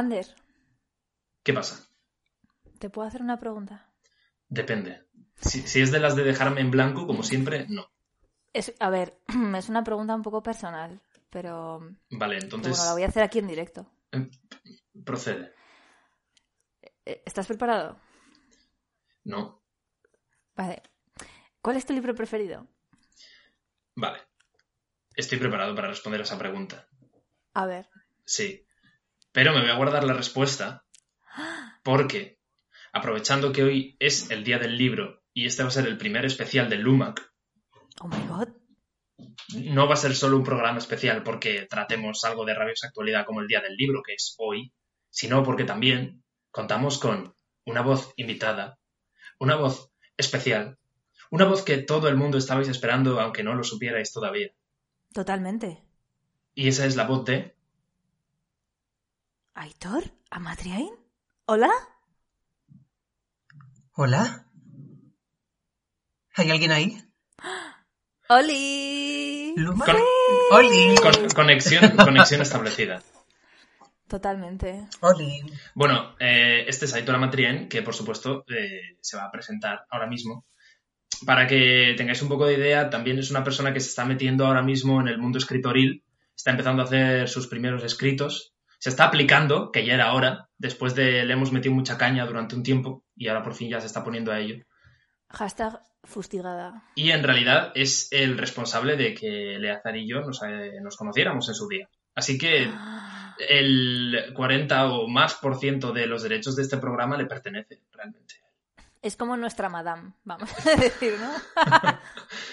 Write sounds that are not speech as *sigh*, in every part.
Ander, ¿Qué pasa? ¿te puedo hacer una pregunta? Depende. Si, si es de las de dejarme en blanco, como siempre, no. Es, a ver, *clears throat* es una pregunta un poco personal, pero Vale, entonces bueno, la voy a hacer aquí en directo. em, procede. Eh, ¿Estás preparado? No. Vale. ¿Cuál es tu libro preferido? Vale. Estoy preparado para responder a esa pregunta. A ver. Sí. Pero me voy a guardar la respuesta porque, aprovechando que hoy es el día del libro y este va a ser el primer especial de Lumac, Oh my god. no va a ser solo un programa especial porque tratemos algo de rabiosa actualidad como el día del libro, que es hoy, sino porque también contamos con una voz invitada, una voz especial, una voz que todo el mundo estabais esperando aunque no lo supierais todavía. Totalmente. Y esa es la voz de... ¿Aitor? ¿Amatriain? ¿Hola? ¿Hola? ¿Hay alguien ahí? ¡Oli! ¿Luma? Con- ¡Oli! con- conexión, conexión establecida. Totalmente. ¡Oli! Bueno, eh, este es Aitor Amatrien, que por supuesto eh, se va a presentar ahora mismo. Para que tengáis un poco de idea, también es una persona que se está metiendo ahora mismo en el mundo escritoril, está empezando a hacer sus primeros escritos, se está aplicando, que ya era hora, después de le hemos metido mucha caña durante un tiempo y ahora por fin ya se está poniendo a ello. Hashtag fustigada. Y en realidad es el responsable de que Eleazar y yo nos, eh, nos conociéramos en su día. Así que *gasps* el 40 o más por ciento de los derechos de este programa le pertenece realmente. Es como nuestra madame, vamos a decir, ¿no? *laughs*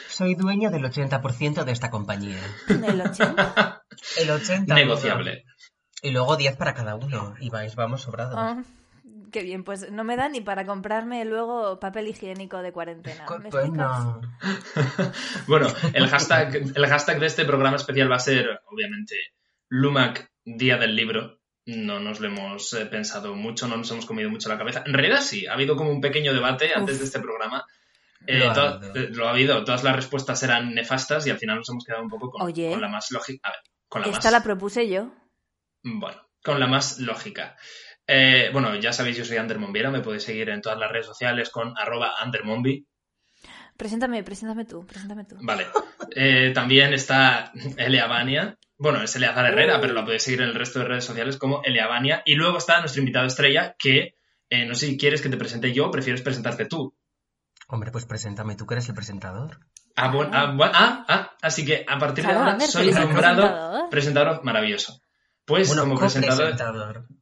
Soy dueño del 80% de esta compañía. El 80. El 80%. Negociable. Y luego 10 para cada uno. Y vais, vamos sobrados. Ah, qué bien, pues no me da ni para comprarme luego papel higiénico de cuarentena. ¡Qué ¿Me explicas? pena! *laughs* Bueno, el hashtag, el hashtag de este programa especial va a ser, obviamente, Lumac Día del Libro. No nos lo hemos eh, pensado mucho, no nos hemos comido mucho la cabeza. En realidad sí, ha habido como un pequeño debate antes Uf. de este programa. Eh, Lo ha to- habido. eh, lo ha habido. Todas las respuestas eran nefastas y al final nos hemos quedado un poco con, Oye. con la más lógica. A ver, con la Esta más... la propuse yo. Bueno, con la más lógica. Eh, bueno, ya sabéis, yo soy Ander Monviera, me podéis seguir en todas las redes sociales con arroba andermonvi. Preséntame, preséntame tú, preséntame tú. Vale. Eh, también está Eleavania. Bueno, es Eleazar Herrera, pero la podéis seguir en el resto de redes sociales como Eleavania. Y luego está nuestro invitado estrella, que eh, no sé si quieres que te presente yo o prefieres presentarte tú. Hombre, pues preséntame, tú que eres el presentador. Ah, bueno, ah, ah, ah, así que a partir de ahora soy nombrado presentador. presentador maravilloso. Pues bueno, como presentador,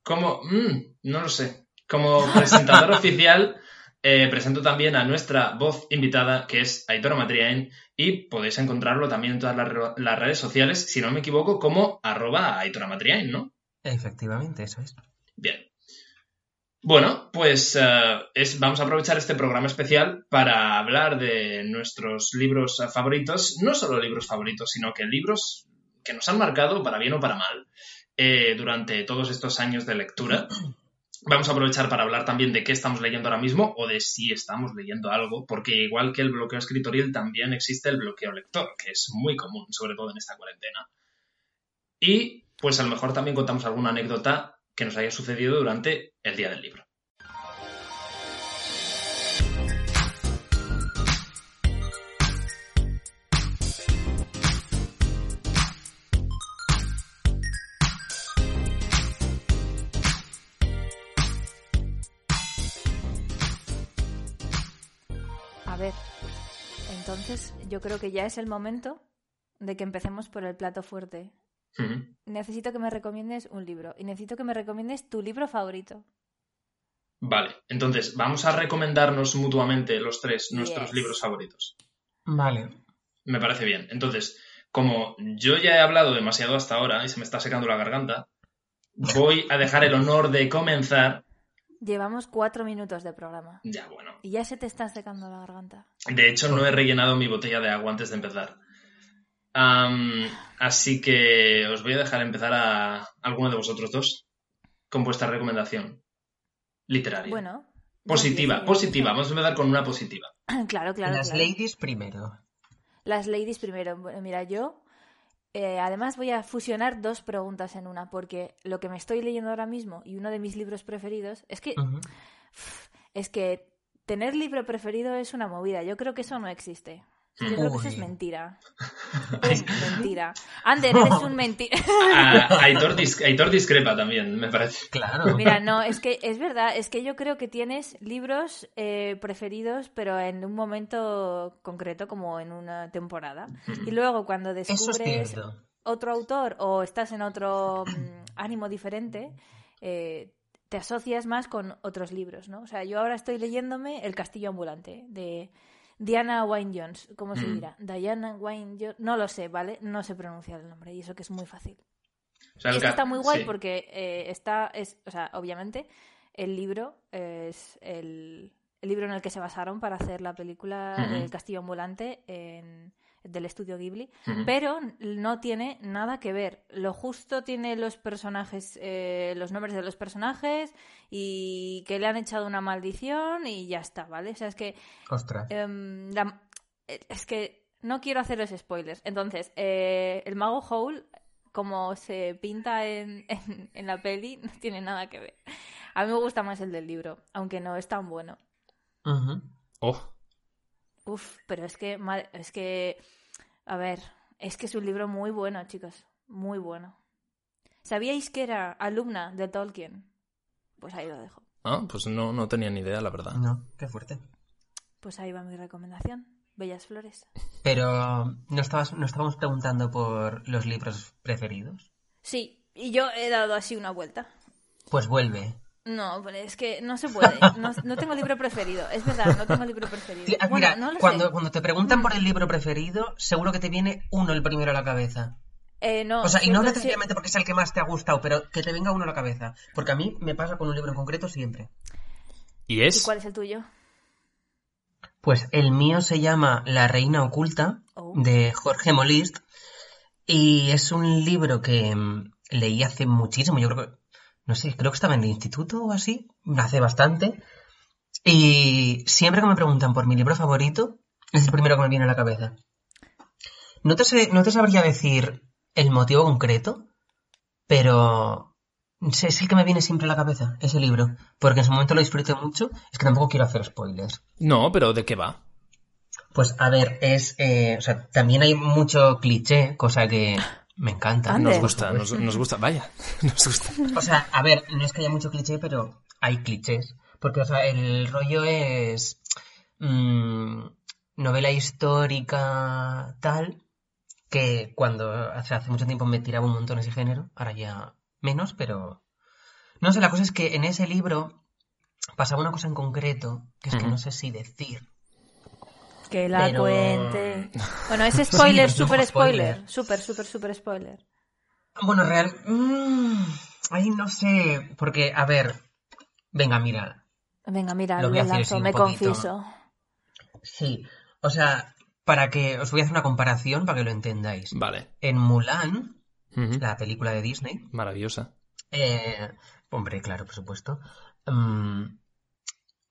como, mm, no lo sé, como presentador *laughs* oficial, eh, presento también a nuestra voz invitada, que es Aitor Matriain, y podéis encontrarlo también en todas las, re- las redes sociales, si no me equivoco, como arroba Aitor Matriain, ¿no? Efectivamente, eso es. Bien. Bueno, pues eh, es, vamos a aprovechar este programa especial para hablar de nuestros libros eh, favoritos, no solo libros favoritos, sino que libros que nos han marcado para bien o para mal eh, durante todos estos años de lectura. Vamos a aprovechar para hablar también de qué estamos leyendo ahora mismo o de si estamos leyendo algo, porque igual que el bloqueo escritorial también existe el bloqueo lector, que es muy común, sobre todo en esta cuarentena. Y pues a lo mejor también contamos alguna anécdota que nos haya sucedido durante el día del libro. Yo creo que ya es el momento de que empecemos por el plato fuerte. Necesito que me recomiendes un libro y necesito que me recomiendes tu libro favorito. Vale, entonces vamos a recomendarnos mutuamente los tres nuestros Yes. libros favoritos. Vale. Me parece bien. Entonces, como yo ya he hablado demasiado hasta ahora y se me está secando la garganta, voy a dejar el honor de comenzar. Llevamos cuatro minutos de programa. Ya, bueno. Y ya se te está secando la garganta. De hecho, no he rellenado mi botella de agua antes de empezar. Así que os voy a dejar empezar a alguno de vosotros dos con vuestra recomendación literaria. Bueno. positiva, positiva. Vamos a empezar con una positiva. *laughs* Claro, claro. Las claro. ladies primero. Las ladies primero. Bueno, mira, yo eh, además voy a fusionar dos preguntas en una, porque lo que me estoy leyendo ahora mismo y uno de mis libros preferidos es que es que tener libro preferido es una movida. Yo creo que eso no existe. Yo creo que eso es mentira. *laughs* Es mentira. Ander, eres un mentira. *laughs* Ah, *laughs* Aitor, dis- Aitor discrepa también, me parece. Claro. Mira, no, es que es verdad, es que yo creo que tienes libros eh, preferidos, pero en un momento concreto, como en una temporada. Y luego cuando es descubres otro autor o estás en otro mm, ánimo diferente, eh, te asocias más con otros libros, ¿no? O sea, yo ahora estoy leyéndome El Castillo Ambulante de Diana Wynne Jones. ¿Cómo se Mm. dirá? Diana Wynne Jones. No lo sé, ¿vale? No sé pronunciar el nombre y eso que es muy fácil. O sea, Y esto está muy guay sí. porque eh, está, es, o sea, obviamente, el libro es el, el libro en el que se basaron para hacer la película Ujú. El Castillo Ambulante en- del estudio Ghibli, pero no tiene nada que ver. Lo justo tiene los personajes, eh, los nombres de los personajes y que le han echado una maldición y ya está, ¿vale? O sea, es que Ostras. Em, la- es que no quiero haceros spoilers. Entonces, eh, el mago Howl, como se pinta en, en- en la peli, *laughs* no tiene nada que ver. A mí me gusta más el del libro, aunque no es tan bueno. Oh, Uf, pero es que, es que, a ver, es que es un libro muy bueno, chicos, muy bueno. ¿Sabíais que era alumna de Tolkien? Pues ahí lo dejo. ah, pues no, no tenía ni idea, la verdad. No, qué fuerte. Pues ahí va mi recomendación. Bellas flores. Pero no estabas, no estábamos preguntando por los libros preferidos. Sí, y yo he dado así una vuelta. Pues vuelve. No, pero es que no se puede. No, no tengo libro preferido. Es verdad, no tengo libro preferido. Ah, Bueno, Mira, no lo cuando, sé. cuando te preguntan por el libro preferido, seguro que te viene uno el primero a la cabeza. Eh, no, O sea, y no necesariamente porque es el que más te ha gustado, pero que te venga uno a la cabeza. Porque a mí me pasa con un libro en concreto siempre. ¿Y ¿Y es? cuál es el tuyo? Pues el mío se llama La Reina Oculta, Oh. de Jorge Molist, y es un libro que mm, leí hace muchísimo, yo creo que, no sé, creo que estaba en el instituto o así, hace bastante, y siempre que me preguntan por mi libro favorito, es el primero que me viene a la cabeza. No te, sé- no te sabría decir el motivo concreto, pero es es el que me viene siempre a la cabeza, ese libro, porque en su momento lo disfruté mucho, es que tampoco quiero hacer spoilers. No, pero ¿de qué va? Pues a ver, es. eh, o sea, también hay mucho cliché, cosa que me encanta. Nos gusta, nos, nos gusta, vaya, *laughs* nos gusta. O sea, a ver, no es que haya mucho cliché, pero hay clichés. Porque, o sea, el rollo es. mm, novela histórica, tal. Que cuando hace, hace mucho tiempo me tiraba un montón ese género. Ahora ya menos, pero. No sé, la cosa es que en ese libro pasaba una cosa en concreto, que es que no sé si decir. Que la Pero- cuente. *laughs* Bueno, es spoiler, es un super poco spoiler. spoiler. Super, super, super spoiler. Bueno, real. mm, ay, no sé. Porque, a ver. Venga, mira. Venga, mira, Lo voy a hacer lanzo, me poquito. confieso. Sí. O sea, para que. Os voy a hacer una comparación para que lo entendáis. Vale. En Mulan, la película de Disney. Maravillosa. eh, hombre, claro, por supuesto. mm,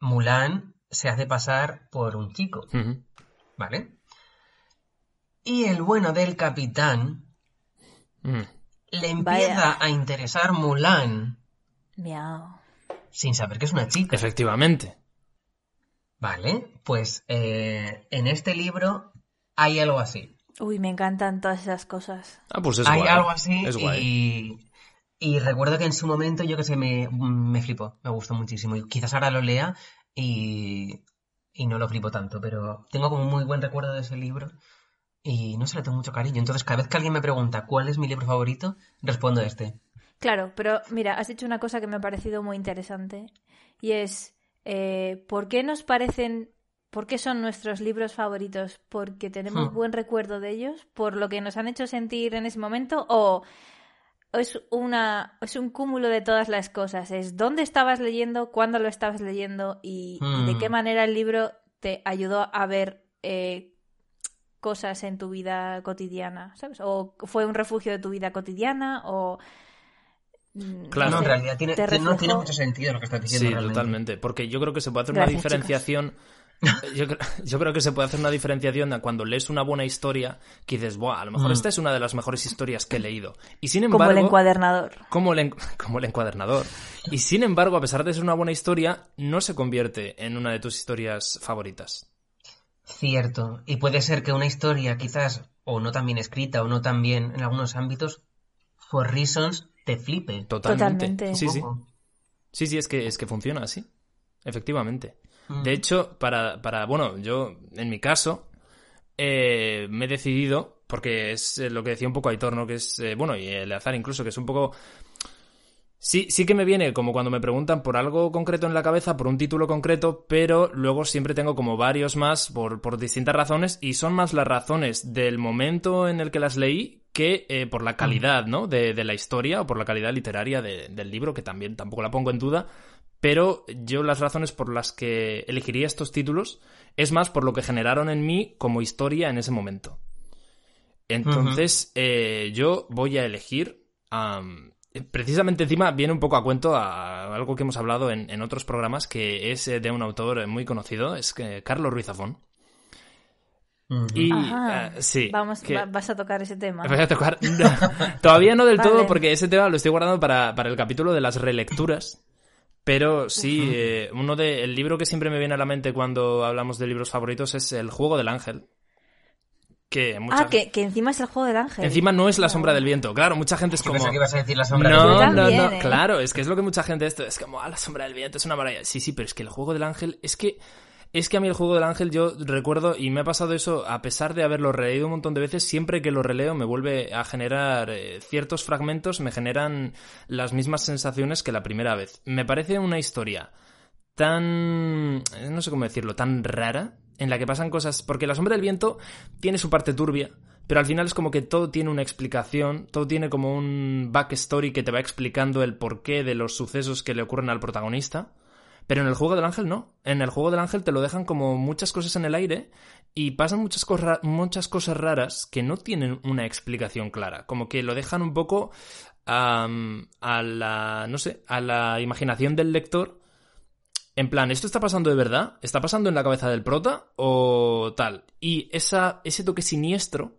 Mulan se hace pasar por un chico, Ujú. ¿Vale? Y el bueno del capitán Mm. le empieza a interesar Mulan Miau. sin saber que es una chica. Efectivamente. Vale, pues eh, en este libro hay algo así. Uy, me encantan todas esas cosas. Ah, pues es hay guay. algo así Es guay. y, y recuerdo que en su momento yo que sé, me, me flipó, me gustó muchísimo. Y quizás ahora lo lea y, y no lo flipo tanto, pero tengo como un muy buen recuerdo de ese libro y no se le tengo mucho cariño. Entonces cada vez que alguien me pregunta cuál es mi libro favorito, respondo este. Claro, pero mira, has dicho una cosa que me ha parecido muy interesante y es, eh, ¿por qué nos parecen ¿Por qué son nuestros libros favoritos? ¿Porque tenemos Hmm. buen recuerdo de ellos? ¿Por lo que nos han hecho sentir en ese momento? ¿O o es, una, es un cúmulo de todas las cosas? Es dónde estabas leyendo, cuándo lo estabas leyendo y, y de Hmm. qué manera el libro te ayudó a ver eh, cosas en tu vida cotidiana, ¿sabes? ¿O fue un refugio de tu vida cotidiana? ¿O...? mm, Claro. No, en realidad tiene, no tiene mucho sentido lo que estás diciendo Sí, realmente. totalmente. Porque yo creo que se puede hacer Gracias, una diferenciación. *laughs* Yo, cre- yo creo que se puede hacer una diferenciación de cuando lees una buena historia que dices, Buah, a lo mejor Mm. esta es una de las mejores historias que he leído. Y sin embargo. Como el encuadernador. como el, en- *laughs* como el encuadernador. Y sin embargo, a pesar de ser una buena historia, no se convierte en una de tus historias favoritas. Cierto. Y puede ser que una historia quizás o no tan bien escrita o no tan bien en algunos ámbitos, for reasons, te flipe. Totalmente. Totalmente. Sí, sí. Sí, sí, es que, es que funciona así. Efectivamente. Mm. De hecho, para, para bueno, yo, en mi caso, eh, me he decidido, porque es eh, lo que decía un poco Aitor, ¿no? Que es, eh, bueno, y el azar incluso, que es un poco... Sí, sí que me viene como cuando me preguntan por algo concreto en la cabeza, por un título concreto, pero luego siempre tengo como varios más por, por distintas razones y son más las razones del momento en el que las leí que eh, por la calidad, ¿no? De, de la historia o por la calidad literaria de- del libro, que también tampoco la pongo en duda, pero yo las razones por las que elegiría estos títulos es más por lo que generaron en mí como historia en ese momento. Entonces, eh, yo voy a elegir. am, precisamente encima viene un poco a cuento a algo que hemos hablado en, en otros programas, que es eh, de un autor muy conocido, es que Carlos Ruiz Zafón. Y Ajá. eh, sí. Vamos, que- va- vas a tocar ese tema. Voy a tocar. *laughs* Todavía no del todo, porque ese tema lo estoy guardando para, para el capítulo de las relecturas. Pero sí, eh, uno de. El libro que siempre me viene a la mente cuando hablamos de libros favoritos es El juego del ángel. Que mucha Ah, que, que encima es el juego del ángel. Encima no es la sombra del viento. Claro, mucha gente es Yo como. pensaba que ibas a decir la sombra No, del Yo viento. no, no, ¿eh? claro, es que es lo que mucha gente esto es como, ah, la sombra del viento es una maravilla. Sí, sí, pero es que el juego del ángel, es que, es que a mí el juego del ángel yo recuerdo, y me ha pasado eso, a pesar de haberlo releído un montón de veces, siempre que lo releo me vuelve a generar eh, ciertos fragmentos, me generan las mismas sensaciones que la primera vez. Me parece una historia tan, eh, no sé cómo decirlo, tan rara, en la que pasan cosas, porque la sombra del viento tiene su parte turbia, pero al final es como que todo tiene una explicación, todo tiene como un backstory que te va explicando el porqué de los sucesos que le ocurren al protagonista. Pero en el juego del ángel no. En el juego del ángel te lo dejan como muchas cosas en el aire y pasan muchas, cosas muchas cosas raras que no tienen una explicación clara. Como que lo dejan un poco a la, no sé, a la imaginación del lector. En plan, ¿esto está pasando de verdad? ¿Está pasando en la cabeza del prota? ¿O tal? Y esa, ese toque siniestro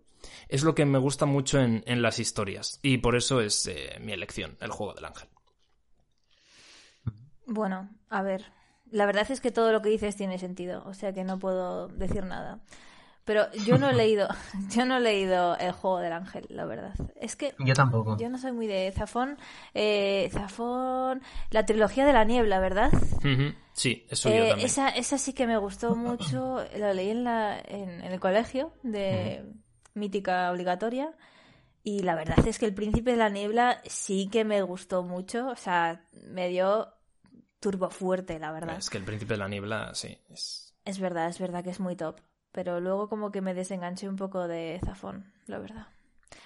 es lo que me gusta mucho en, en las historias. Y por eso es eh, mi elección, el juego del ángel. Bueno, a ver. La verdad es que todo lo que dices tiene sentido, o sea que no puedo decir nada. Pero yo no he *laughs* leído, *laughs* yo no he leído el juego del ángel, la verdad. Es que Yo tampoco. yo no soy muy de Zafón. Eh, Zafón, la trilogía de la niebla, ¿verdad? Sí, eso yo Eh, también. esa, esa sí que me gustó *coughs* mucho. Lo leí en, la, en, en el colegio de mítica obligatoria. Y la verdad es que el príncipe de la niebla sí que me gustó mucho. O sea, me dio turbo fuerte, la verdad. Es que el príncipe de la niebla, sí. Es... Es verdad, es verdad que es muy top. Pero luego como que me desenganché un poco de Zafón, la verdad.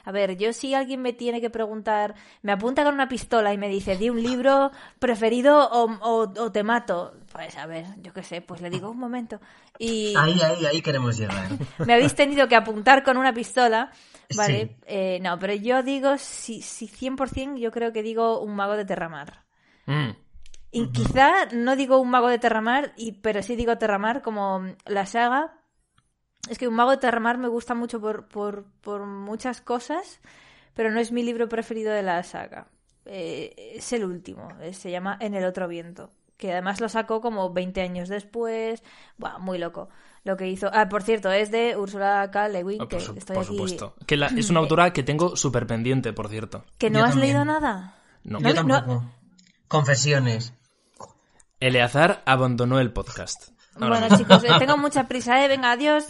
A ver, yo si alguien me tiene que preguntar, me apunta con una pistola y me dice, di un libro preferido o, o- o te mato. Pues a ver, yo qué sé, pues le digo un momento. Y Ahí, ahí, ahí queremos llegar. *laughs* me habéis tenido que apuntar con una pistola. Vale, Sí. eh, no, pero yo digo, si, si 100% yo creo que digo un mago de Terramar. Mm, Y quizá no digo un mago de Terramar, y, pero sí digo Terramar como la saga. Es que un mago de Terramar me gusta mucho por, por, por muchas cosas, pero no es mi libro preferido de la saga. Eh, es el último, eh, se llama En el otro viento, que además lo sacó como 20 años después. Buah, muy loco lo que hizo. Ah, por cierto, es de Ursula K. Le Guin, oh, que por, su- estoy por aquí. supuesto. Que la- es una *laughs* autora que tengo súper pendiente, por cierto. ¿Que no Yo has también. leído nada? No. No, Yo tampoco. Confesiones. Eleazar abandonó el podcast. Ahora Bueno, mismo. *laughs* chicos, eh, tengo mucha prisa, ¿eh? Venga, adiós.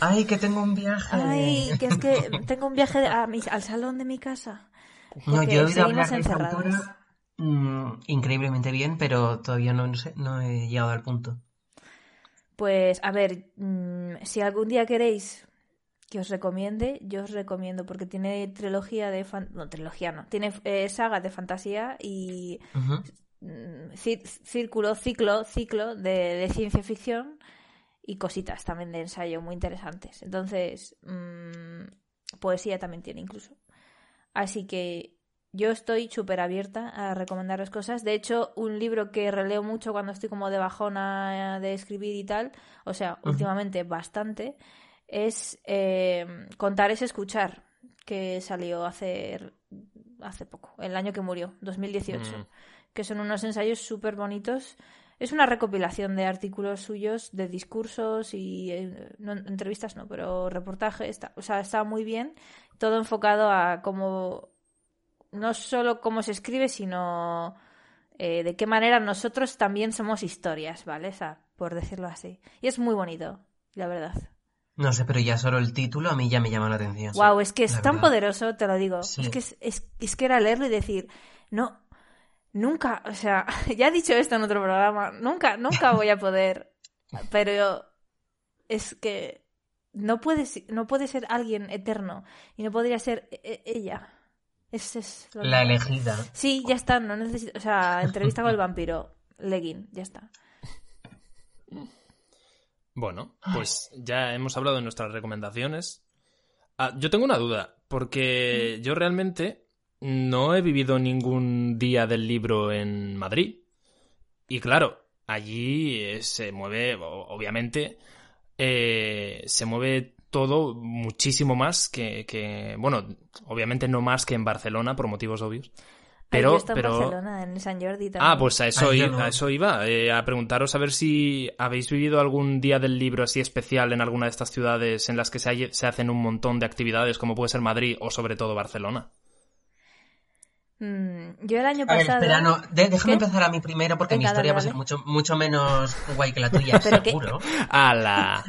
Ay, que tengo un viaje. Ay, que es que tengo un viaje a mi- al salón de mi casa. No, yo he oído hablar de esa encerrados. autora mm, increíblemente bien, pero todavía no, no sé, no he llegado al punto. Pues, a ver, mm, si algún día queréis que os recomiende, yo os recomiendo porque tiene trilogía de... fan- No, trilogía no. Tiene eh, saga de fantasía y círculo, ciclo, ciclo de, de ciencia ficción y cositas también de ensayo muy interesantes. Entonces, mm, poesía también tiene incluso. Así que yo estoy súper abierta a recomendaros cosas. De hecho, un libro que releo mucho cuando estoy como de bajona de escribir y tal, o sea, últimamente bastante, es eh, Contar es escuchar, que salió hace, hace poco, el año que murió, 2018 Mm. Que son unos ensayos súper bonitos. Es una recopilación de artículos suyos, de discursos y eh, no, entrevistas no, pero reportajes. está- o sea, está muy bien. Todo enfocado a cómo, no solo cómo se escribe, sino eh, de qué manera nosotros también somos historias, ¿vale? O sea, por decirlo así. Y es muy bonito, la verdad. No sé, pero ya solo el título a mí ya me llama la atención. Wow, es que es tan verdad. poderoso, te lo digo. Sí. Es que es, es- es que era leerlo y decir, no, nunca, o sea, *laughs* ya he dicho esto en otro programa, nunca, nunca voy a poder, pero es que no puede, no puede ser alguien eterno y no podría ser e- e- ella. Es, es lo La elegida. Sí, ya está, no necesito, o sea, entrevista con el vampiro, legging, ya está. Bueno, pues ya hemos hablado de nuestras recomendaciones. Ah, yo tengo una duda, porque yo realmente no he vivido ningún día del libro en Madrid. Y claro, allí eh, se mueve, obviamente, eh, se mueve todo muchísimo más que, que- bueno, obviamente no más que en Barcelona por motivos obvios. Ay, Pero, en pero... Barcelona, en San Jordi también. Ah, pues a eso, Ah, i- no. a eso iba, eh, a preguntaros a ver si habéis vivido algún día del libro así especial en alguna de estas ciudades en las que se, hay- se hacen un montón de actividades, como puede ser Madrid o sobre todo Barcelona. Mm, yo el año A ver, pasado... espera, no, de- déjame ¿Qué? empezar a mí primero porque mi historia dale, va a ser mucho, mucho menos guay que la tuya, *laughs* seguro. ¡Hala!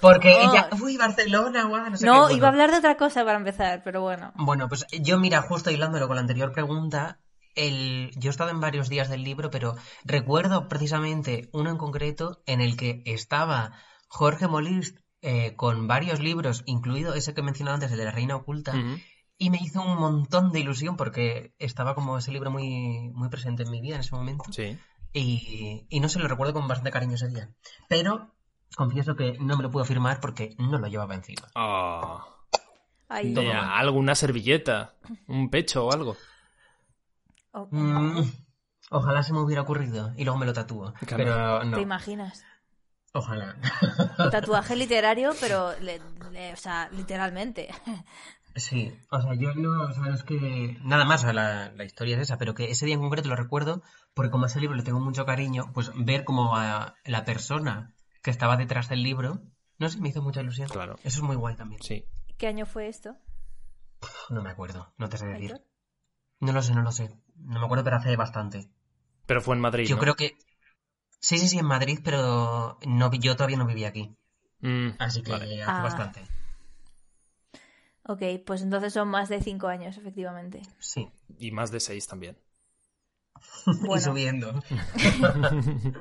Porque No. ella, uy, Barcelona, guau, no sé No, qué, bueno. iba a hablar de otra cosa para empezar, pero bueno. Bueno, pues yo, mira, justo hilándolo con la anterior pregunta, el... yo he estado en varios días del libro, pero recuerdo precisamente uno en concreto en el que estaba Jorge Molist eh, con varios libros, incluido ese que he mencionado antes, el de la Reina Oculta. Y me hizo un montón de ilusión porque estaba como ese libro muy, muy presente en mi vida en ese momento. Sí. Y, y no se lo recuerdo con bastante cariño ese día. Pero confieso que no me lo puedo firmar porque no lo llevaba encima. Ah, Ay, de alguna servilleta, un pecho o algo. oh, Mm, ojalá se me hubiera ocurrido y luego me lo tatúo. Claro. Pero ¿Te no, imaginas? ojalá. Tatuaje *laughs* literario, pero, le- le- o sea, literalmente. Sí, o sea, yo no, o sea, es que nada más, o sea, la, la historia es esa, pero que ese día en concreto lo recuerdo porque como a ese libro le tengo mucho cariño, pues ver como a la persona que estaba detrás del libro, no sé, me hizo mucha ilusión. Claro. Eso es muy guay también. Sí. ¿Qué año fue esto? No me acuerdo, no te sé decir. Aitor? No lo sé, no lo sé. No me acuerdo, pero hace bastante. Pero fue en Madrid, Yo ¿no? creo que... Sí, sí, sí, en Madrid, pero no, vi- yo todavía no vivía aquí. Mm, Así que vale. hace Ah. bastante. Ok, pues entonces son más de cinco años, efectivamente. Sí. Y más de seis también. *laughs* Y subiendo. *laughs*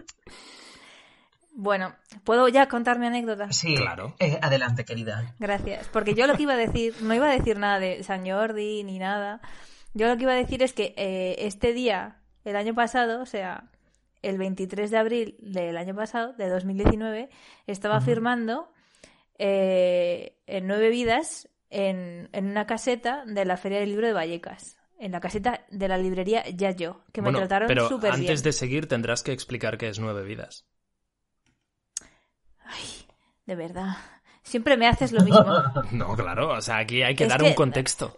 bueno, ¿puedo ya contar mi anécdota? Sí, Claro. eh, adelante, querida. Gracias, porque yo lo que iba a decir, no iba a decir nada de San Jordi ni nada. Yo lo que iba a decir es que eh, este día, el año pasado, o sea, el 23 de abril del año pasado, de 2019, estaba Ujú. firmando eh, en Nueve Vidas en, en una caseta de la Feria del Libro de Vallecas. En la caseta de la librería Yayo, que me bueno, trataron súper bien. antes de seguir tendrás que explicar qué es nueve vidas. De verdad. Siempre me haces lo mismo. *laughs* No, claro, o sea, aquí hay que Es dar que- un contexto.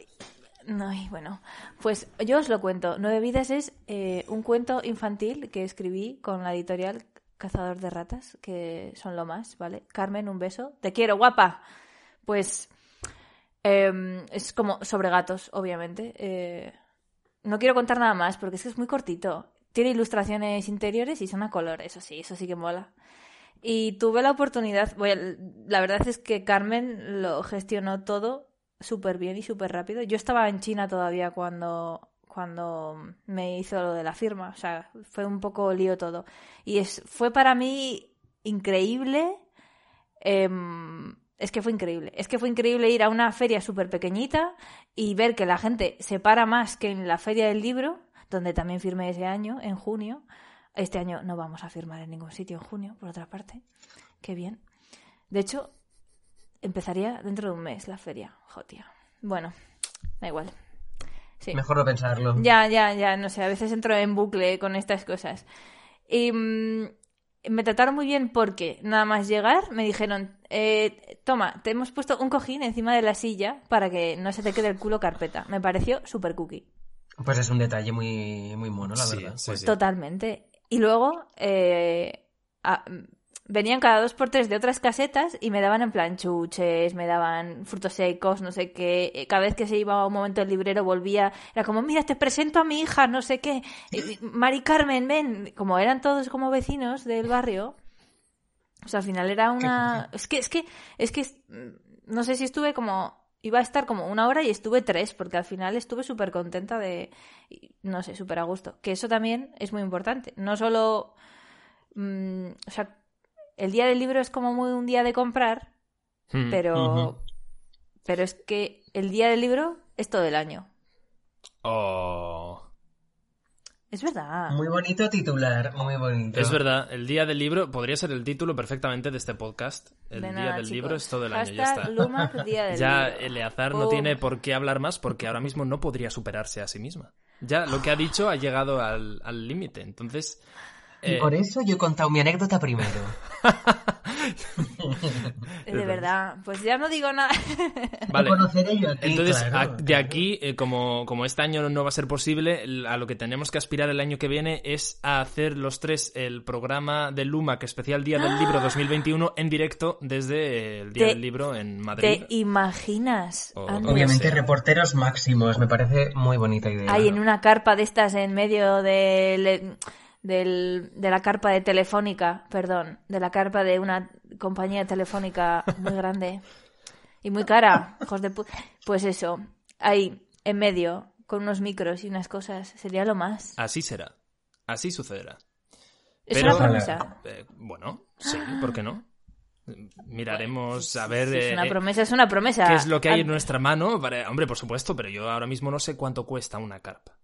No, y bueno, pues yo os lo cuento. Nueve vidas es eh, un cuento infantil que escribí con la editorial Cazador de Ratas, que son lo más, ¿vale? Carmen, un beso. Te quiero, guapa. Pues em, es como sobre gatos, obviamente. Eh, no quiero contar nada más porque es muy cortito. Tiene ilustraciones interiores y son a color, eso sí, eso sí que mola. Y tuve la oportunidad, la verdad es que Carmen lo gestionó todo súper bien y súper rápido. Yo estaba en China todavía cuando, cuando me hizo lo de la firma, o sea, fue un poco lío todo. Y es, fue para mí increíble. em, es que fue increíble. Es que fue increíble ir a una feria súper pequeñita y ver que la gente se para más que en la feria del libro, donde también firmé ese año, en junio. Este año no vamos a firmar en ningún sitio en junio, por otra parte. Qué bien. De hecho, empezaría dentro de un mes la feria. Jotia. Bueno, da igual. Sí. Mejor no pensarlo. Ya, ya, ya, no sé, a veces entro en bucle con estas cosas. Y mm, me trataron muy bien porque nada más llegar me dijeron, eh, toma, te hemos puesto un cojín encima de la silla para que no se te quede el culo carpeta. Me pareció súper cookie. Pues es un detalle muy, muy mono, la Sí, verdad. sí, sí. Totalmente. Y luego eh, a- venían cada dos por tres de otras casetas y me daban en plan chuches, me daban frutos secos, no sé qué. Eh, Cada vez que se iba un momento el librero volvía, era como, mira, te presento a mi hija, no sé qué. Mari Carmen, ven. Como eran todos como vecinos del barrio. O sea, al final era una... Es que, es que, es que, mm, no sé si estuve como... Iba a estar como una hora y estuve tres, porque al final estuve súper contenta de... No sé, súper a gusto. Que eso también es muy importante. No solo... mm, o sea, el día del libro es como muy un día de comprar, Mm. pero... Pero es que el día del libro es todo el año. Oh. Es verdad. Muy bonito titular, muy bonito. Es verdad, el día del libro podría ser el título perfectamente de este podcast. El De día nada, del chicos. libro es todo el año, ya está. Lumac, día del *laughs* Ya libro. Eleazar no Pum. tiene por qué hablar más porque ahora mismo no podría superarse a sí misma. Ya lo que ha dicho ha llegado al al límite. Y eh, por eso yo he contado mi anécdota primero. *laughs* De verdad. Pues ya no digo nada. vale. conoceré yo aquí, Entonces, claro, a- de aquí, eh, como, como este año no va a ser posible, a lo que tenemos que aspirar el año que viene es a hacer los tres el programa de Lumac especial Día del Libro 2021 en directo desde el Día Te- del Libro en Madrid. ¿Te imaginas? O-. Obviamente sea. reporteros máximos, me parece muy bonita idea. Ahí en una carpa de estas en medio del, del- de la carpa de Telefónica, perdón, de la carpa de una compañía telefónica muy grande y muy cara, hijos de pu- Pues eso, ahí, en medio, con unos micros y unas cosas, sería lo más. Así será. Así sucederá. Es Pero- una promesa. Eh, bueno, sí, ¿por qué no? Miraremos a ver es eh, una eh, promesa, es una promesa. qué es lo que hay en nuestra mano. Hombre, por supuesto, pero yo ahora mismo no sé cuánto cuesta una carpa.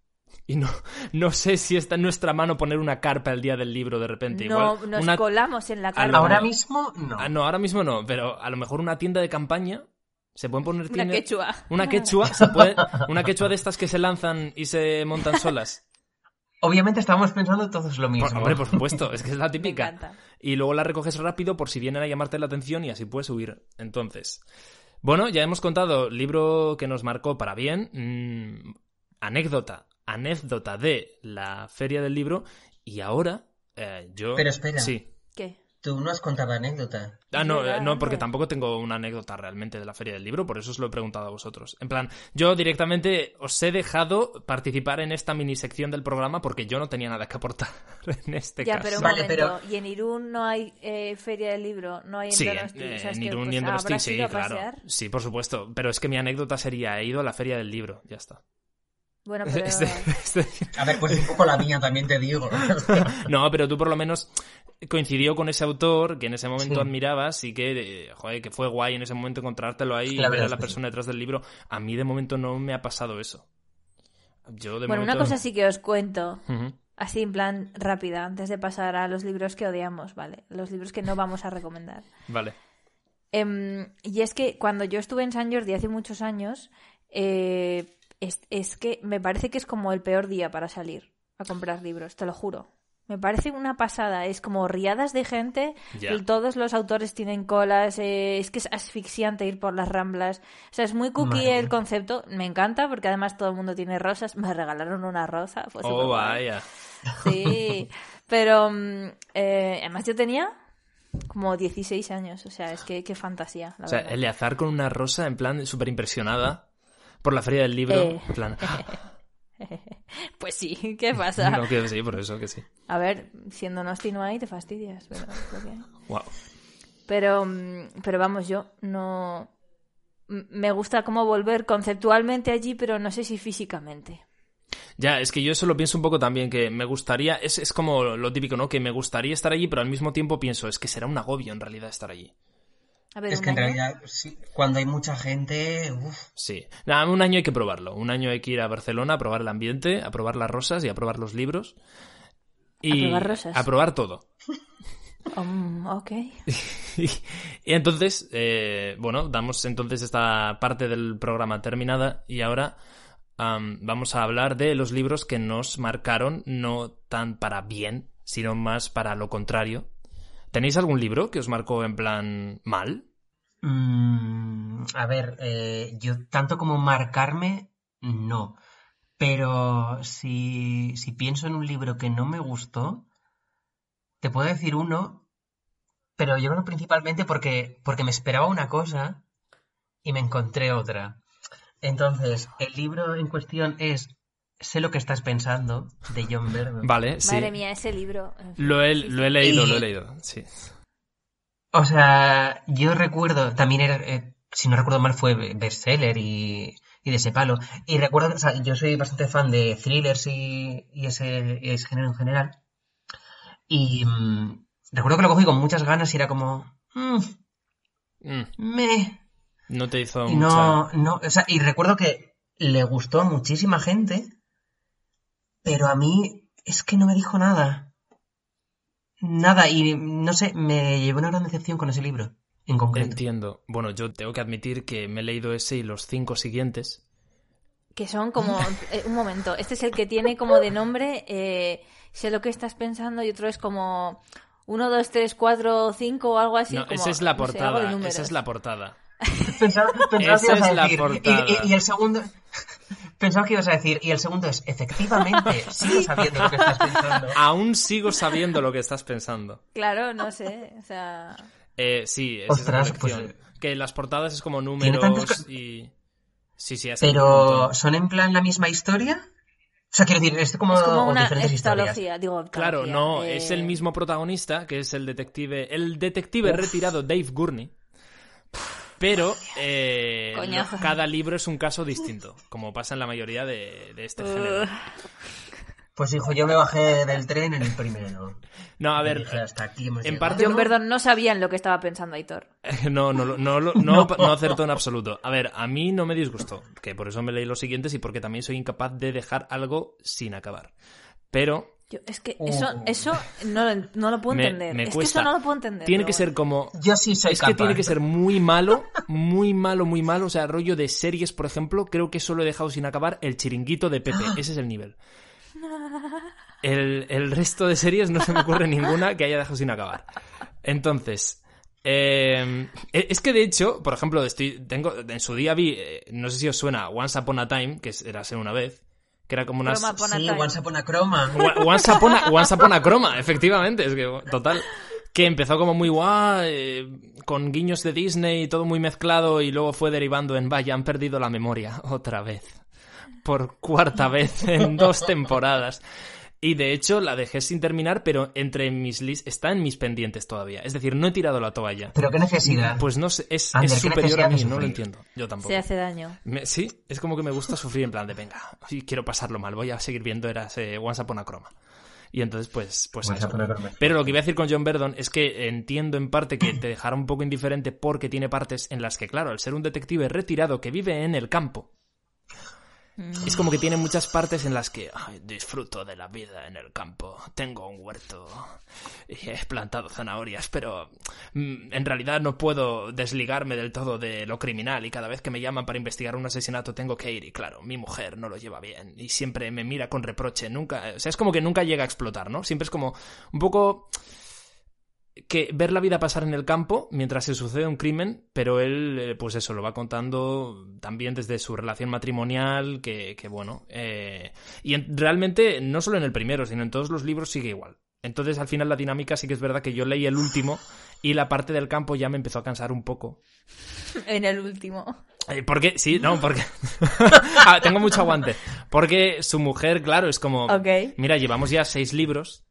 Y no, *laughs* no sé si está en nuestra mano poner una carpa el día del libro de repente. No, Igual, nos una- colamos en la lo carpa. Ahora mismo no. Ah, no, ahora mismo no, pero a lo mejor una tienda de campaña se pueden poner Una tiendas- quechua. Una quechua, se puede- una quechua de estas que se lanzan y se montan *laughs* solas. Obviamente estábamos pensando todos lo mismo. Por- hombre, por supuesto, es que es la *laughs* Me típica. encanta. Y luego la recoges rápido por si vienen a llamarte la atención y así puedes huir. Entonces, bueno, ya hemos contado libro que nos marcó para bien, mm, anécdota, anécdota de la feria del libro y ahora eh, yo... Pero espera. Sí. ¿Qué? Tú no has contado anécdota. Ah, no, eh, no, porque tampoco tengo una anécdota realmente de la Feria del Libro, por eso os lo he preguntado a vosotros. En plan, yo directamente os he dejado participar en esta mini sección del programa porque yo no tenía nada que aportar *laughs* en este Ya, caso. pero un Vale, momento. ¿Y en Irún no hay eh, feria del libro? ¿No hay en Sí, en, Donosti? O sea, es en Irún pues, y en Donosti, ¿habrás sí, claro. Sí, por supuesto. Pero es que mi anécdota sería, he ido a la Feria del Libro, ya está. Bueno, *laughs* pero... Es de- es decir, A ver, pues un poco la mía también te digo. *laughs* no, pero tú por lo menos coincidió con ese autor que en ese momento Sí. admirabas y que, eh, joder, que fue guay en ese momento encontrártelo ahí y ver a la persona detrás del libro. A mí de momento no me ha pasado eso. Yo de Bueno, una momento... cosa sí que os cuento. Así en plan rápida, antes de pasar a los libros que odiamos, ¿vale? Los libros que no vamos a recomendar. *laughs* Vale. Em, y es que cuando yo estuve en San Jordi hace muchos años, eh, es, es que me parece que es como el peor día para salir a comprar libros, te lo juro. Me parece una pasada, es como riadas de gente, Ya. y todos los autores tienen colas, eh, es que es asfixiante ir por las ramblas. O sea, es muy cookie Madre. el concepto, me encanta porque además todo el mundo tiene rosas. Me regalaron una rosa, fue Oh, vaya. Sí, pero mm, eh, además yo tenía como 16 años, o sea, es que qué fantasía, la O sea, verdad. Eleazar con una rosa en plan súper impresionada por la feria del libro. Eh. En plan... *laughs* Pues sí, ¿qué pasa? *laughs* no, que sí, por eso que sí. A ver, siendo Nosti no hay, te fastidias, pero. Wow. Pero, mm, pero vamos, yo no... Me gusta como volver conceptualmente allí, pero no sé si físicamente. Ya, es que yo eso lo pienso un poco también, que me gustaría, es, es como lo típico, ¿no? Que me gustaría estar allí, pero al mismo tiempo pienso, es que será un agobio en realidad estar allí. A ver, Es que en realidad, sí, cuando hay mucha gente, uf, Sí. Nada, un año hay que probarlo. Un año hay que ir a Barcelona a probar el ambiente, a probar las rosas y a probar los libros. Y A probar rosas. A probar todo. *laughs* Um, ok. *laughs* y entonces, eh, bueno, damos entonces esta parte del programa terminada y ahora am, vamos a hablar de los libros que nos marcaron, no tan para bien, sino más para lo contrario. ¿Tenéis algún libro que os marcó en plan mal? Mm, a ver, eh, yo tanto como marcarme, no. Pero si, si pienso en un libro que no me gustó, te puedo decir uno, pero yo creo principalmente porque, porque me esperaba una cosa y me encontré otra. Entonces, el libro en cuestión es Sé lo que estás pensando, de John Verdon. Vale, sí. Madre mía, ese libro. Lo he, lo he leído, Y- lo he leído, sí. O sea, yo recuerdo, también era, eh, si no recuerdo mal, fue bestseller y, y de ese palo. Y recuerdo, o sea, yo soy bastante fan de thrillers y, y ese, ese género en general. Y mm, recuerdo que lo cogí con muchas ganas y era como, mm, Mm, me. no te hizo Y mucha... no, no, o sea, y recuerdo que le gustó a muchísima gente, pero a mí es que no me dijo nada. Nada, y no sé, me llevé una gran decepción con ese libro, en concreto. Entiendo. Bueno, yo tengo que admitir que me he leído ese y los cinco siguientes. Que son como. *laughs* eh, un momento. Este es el que tiene como de nombre. eh, sé lo que estás pensando y otro es como. 1, 2, 3, 4, 5 o algo así. no, como, esa es la no sé, portada. esa es la portada. Pensaba, pensaba que Esa a es la portada. Y, y- y el segundo. Pensaba que ibas a decir. Y el segundo es, efectivamente, *laughs* sigo sabiendo lo que estás pensando. *laughs* Aún sigo sabiendo lo que estás pensando. Claro, no sé. O sea. Eh, sí, es Ostras, esa pues, Que las portadas es como ¿Tiene números y... Sí, sí, Pero. ¿son en plan la misma historia? O sea, quiero decir, es como, Es como una diferentes historias. Digo, Claro, no, eh, es el mismo protagonista, que es el detective, el detective retirado Dave Gurney. Pero eh, Coñazo. lo- cada libro es un caso distinto, como pasa en la mayoría de, de este género. Pues hijo, yo me bajé del tren en el primero. No, a ver, dije, hasta aquí hemos en llegado. parte- John no- Verdon no sabía en lo que estaba pensando Aitor. *laughs* no, no, no, no, *laughs* no, no acertó en absoluto. A ver, a mí no me disgustó, que por eso me leí los siguientes y porque también soy incapaz de dejar algo sin acabar. Pero Yo- es que Oh. eso, eso no, lo- no lo puedo entender. me es cuesta. que eso no lo puedo entender. Tiene que ser como Yo sí soy es capaz. que tiene que ser muy malo, *laughs* muy malo, muy malo. O sea, rollo de series, por ejemplo, creo que solo he dejado sin acabar el chiringuito de Pepe. Ese es el nivel. El, el resto de series no se me ocurre ninguna que haya dejado sin acabar. Entonces, eh, es que de hecho, por ejemplo, estoy, tengo, en su día vi, eh, no sé si os suena, Once Upon a Time, que era ser una vez, que era como una... Sí, Time. Once Upon a Chroma. Once Upon a, Once Upon a Chroma, efectivamente, es que, total, que empezó como muy guau, eh, con guiños de Disney y todo muy mezclado y luego fue derivando en, vaya, han perdido la memoria otra vez, por cuarta vez en dos temporadas. Y de hecho la dejé sin terminar, pero entre mis lis está en mis pendientes todavía. Es decir, no he tirado la toalla. Pero qué necesidad. Pues no sé, es, Ander, es ¿qué superior a mí, no lo entiendo. Yo tampoco. Se hace daño. Me- sí, es como que me gusta sufrir en plan de venga, quiero pasarlo mal, voy a seguir viendo eras eh, Once Upon a Chroma. Y entonces, pues, pues Once eso. Upon a Chroma. Pero lo que iba a decir con John Verdon es que entiendo en parte que te dejará un poco indiferente porque tiene partes en las que, claro, al ser un detective retirado que vive en el campo, es como que tiene muchas partes en las que "Ay, disfruto de la vida en el campo. Tengo un huerto y he plantado zanahorias, pero mm, en realidad no puedo desligarme del todo de lo criminal y cada vez que me llaman para investigar un asesinato tengo que ir y claro, mi mujer no lo lleva bien y siempre me mira con reproche. Nunca, o sea, es como que nunca llega a explotar, ¿no? Siempre es como un poco que ver la vida pasar en el campo mientras se sucede un crimen, pero él, eh, pues eso, lo va contando también desde su relación matrimonial, que, que bueno, eh, y en- realmente no solo en el primero, sino en todos los libros sigue igual. Entonces al final la dinámica sí que es verdad que yo leí el último y la parte del campo ya me empezó a cansar un poco. *laughs* En el último. Eh, porque, sí, no, porque... *laughs* Ah, tengo mucho aguante. Porque su mujer, claro, es como... Mira, llevamos ya seis libros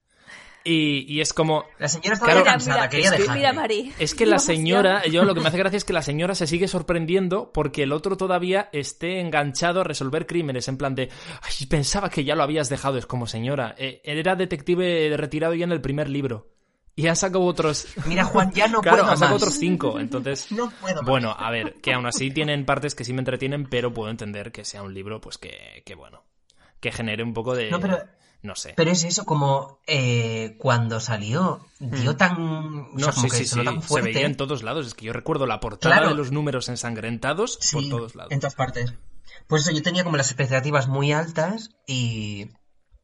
Y, y es como... La señora estaba Claro, cansada, mira, quería es que- dejarle. mira, Mari. Es que la señora, yo lo que me hace gracia es que la señora se sigue sorprendiendo porque el otro todavía esté enganchado a resolver crímenes, en plan de, ay, pensaba que ya lo habías dejado, es como señora, eh, era detective retirado ya en el primer libro. Y ha sacado otros... Mira, Juan, ya no *laughs* claro, puedo ha sacado otros cinco, entonces... *laughs* No puedo más. Bueno, a ver, que aún así tienen partes que sí me entretienen, pero puedo entender que sea un libro, pues que, que bueno, que genere un poco de... No, pero- No sé. Pero es eso, como eh, cuando salió, dio tan. o No, sea, como sí, que sí, sonó sí, tan se veía en todos lados. Es que yo recuerdo la portada Claro. de los números ensangrentados por todos lados. En todas partes. Pues eso, yo tenía como las expectativas muy altas y.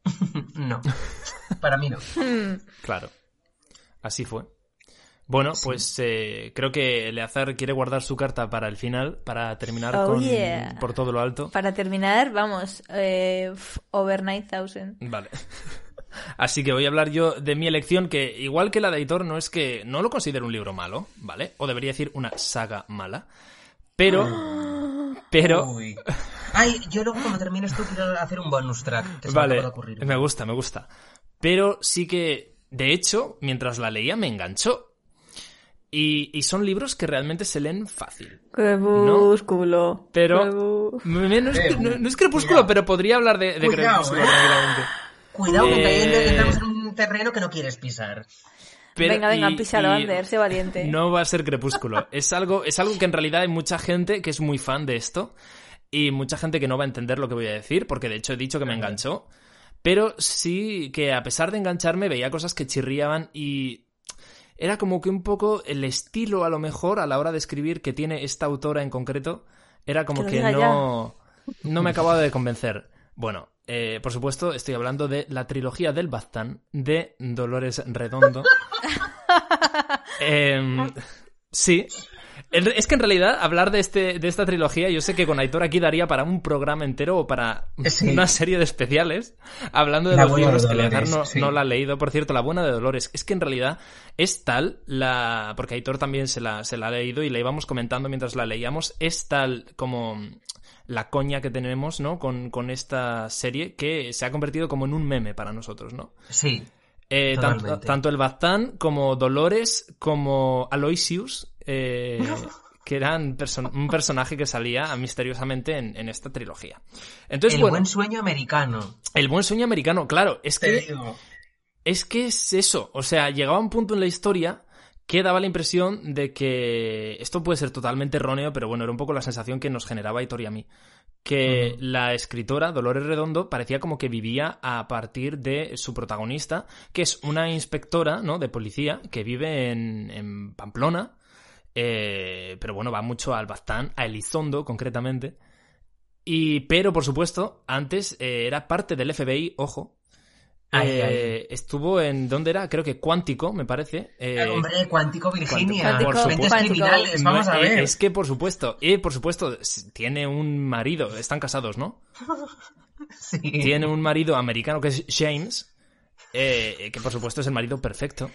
*laughs* no. *laughs* Para mí no. *laughs* Claro. Así fue. Bueno, pues eh, creo que Eleazar quiere guardar su carta para el final, para terminar Oh, con yeah. por todo lo alto. Para terminar, vamos, eh, over 9000. Vale. *laughs* Así que voy a hablar yo de mi elección, que igual que la de Editor, no es que no lo considero un libro malo, ¿vale? O debería decir una saga mala. Pero, *gasps* pero, Uy. Ay, yo luego cuando termines tú quiero hacer un bonus track. Que se me vale, de ocurrir. me gusta, me gusta. Pero sí que, de hecho, mientras la leía me enganchó. Y, y son libros que realmente se leen fácil. Crepúsculo. Pero no, es, Eh, no- no es crepúsculo, cuidado. pero podría hablar de, de Cuidado, crepúsculo eh. tranquilamente. Cuidado, que Eh, entramos en un terreno que no quieres pisar. Pero- venga, venga, y- písalo, y Ander, sé valiente. *laughs* No va a ser crepúsculo. Es algo, es algo que en realidad hay mucha gente que es muy fan de esto. Y mucha gente que no va a entender lo que voy a decir, porque de hecho he dicho que me enganchó. Pero sí que a pesar de engancharme veía cosas que chirriaban y era como que un poco el estilo a lo mejor a la hora de escribir que tiene esta autora en concreto era como Que no, no me acababa de convencer. Bueno, eh, por supuesto estoy hablando de la trilogía del Baztán de Dolores Redondo. *laughs* Em, sí. Es que en realidad hablar de, este, de esta trilogía, yo sé que con Aitor aquí daría para un programa entero o para Sí. una serie de especiales hablando de La los de libros que no, sí. no la ha leído. Por cierto, La Buena de Dolores. Es que en realidad es tal la... Porque Aitor también se la, se la ha leído y la íbamos comentando mientras la leíamos. Es tal como la coña que tenemos, ¿no? Con, con esta serie que se ha convertido como en un meme para nosotros, ¿no? Sí. Eh, tanto, el Baztán como Dolores como Aloysius, eh, *laughs* que eran person- un personaje que salía misteriosamente en, en esta trilogía. Entonces, el bueno, buen sueño americano. el buen sueño americano, claro, es Te que, digo. es que es eso. O sea, llegaba un punto en la historia que daba la impresión de que esto puede ser totalmente erróneo, pero bueno, era un poco la sensación que nos generaba Aitor y a mí. Que la escritora, Dolores Redondo, parecía como que vivía a partir de su protagonista, que es una inspectora, ¿no? De policía, que vive en, en Pamplona, eh, pero bueno, va mucho al Baztán, a Elizondo concretamente. Y, pero, por supuesto, antes eh, era parte del FBI, ojo. Ay, Eh, Estuvo en, ¿dónde era? Creo que Cuántico, me parece. Eh, Eh, hombre, Cuántico Virginia. Cuántico, por Mentes supuesto. criminales, vamos no, a eh, ver. Es que, por supuesto, y por supuesto, tiene un marido, están casados, ¿no? *laughs* Sí. Tiene un marido americano que es James, eh, que por supuesto es el marido perfecto.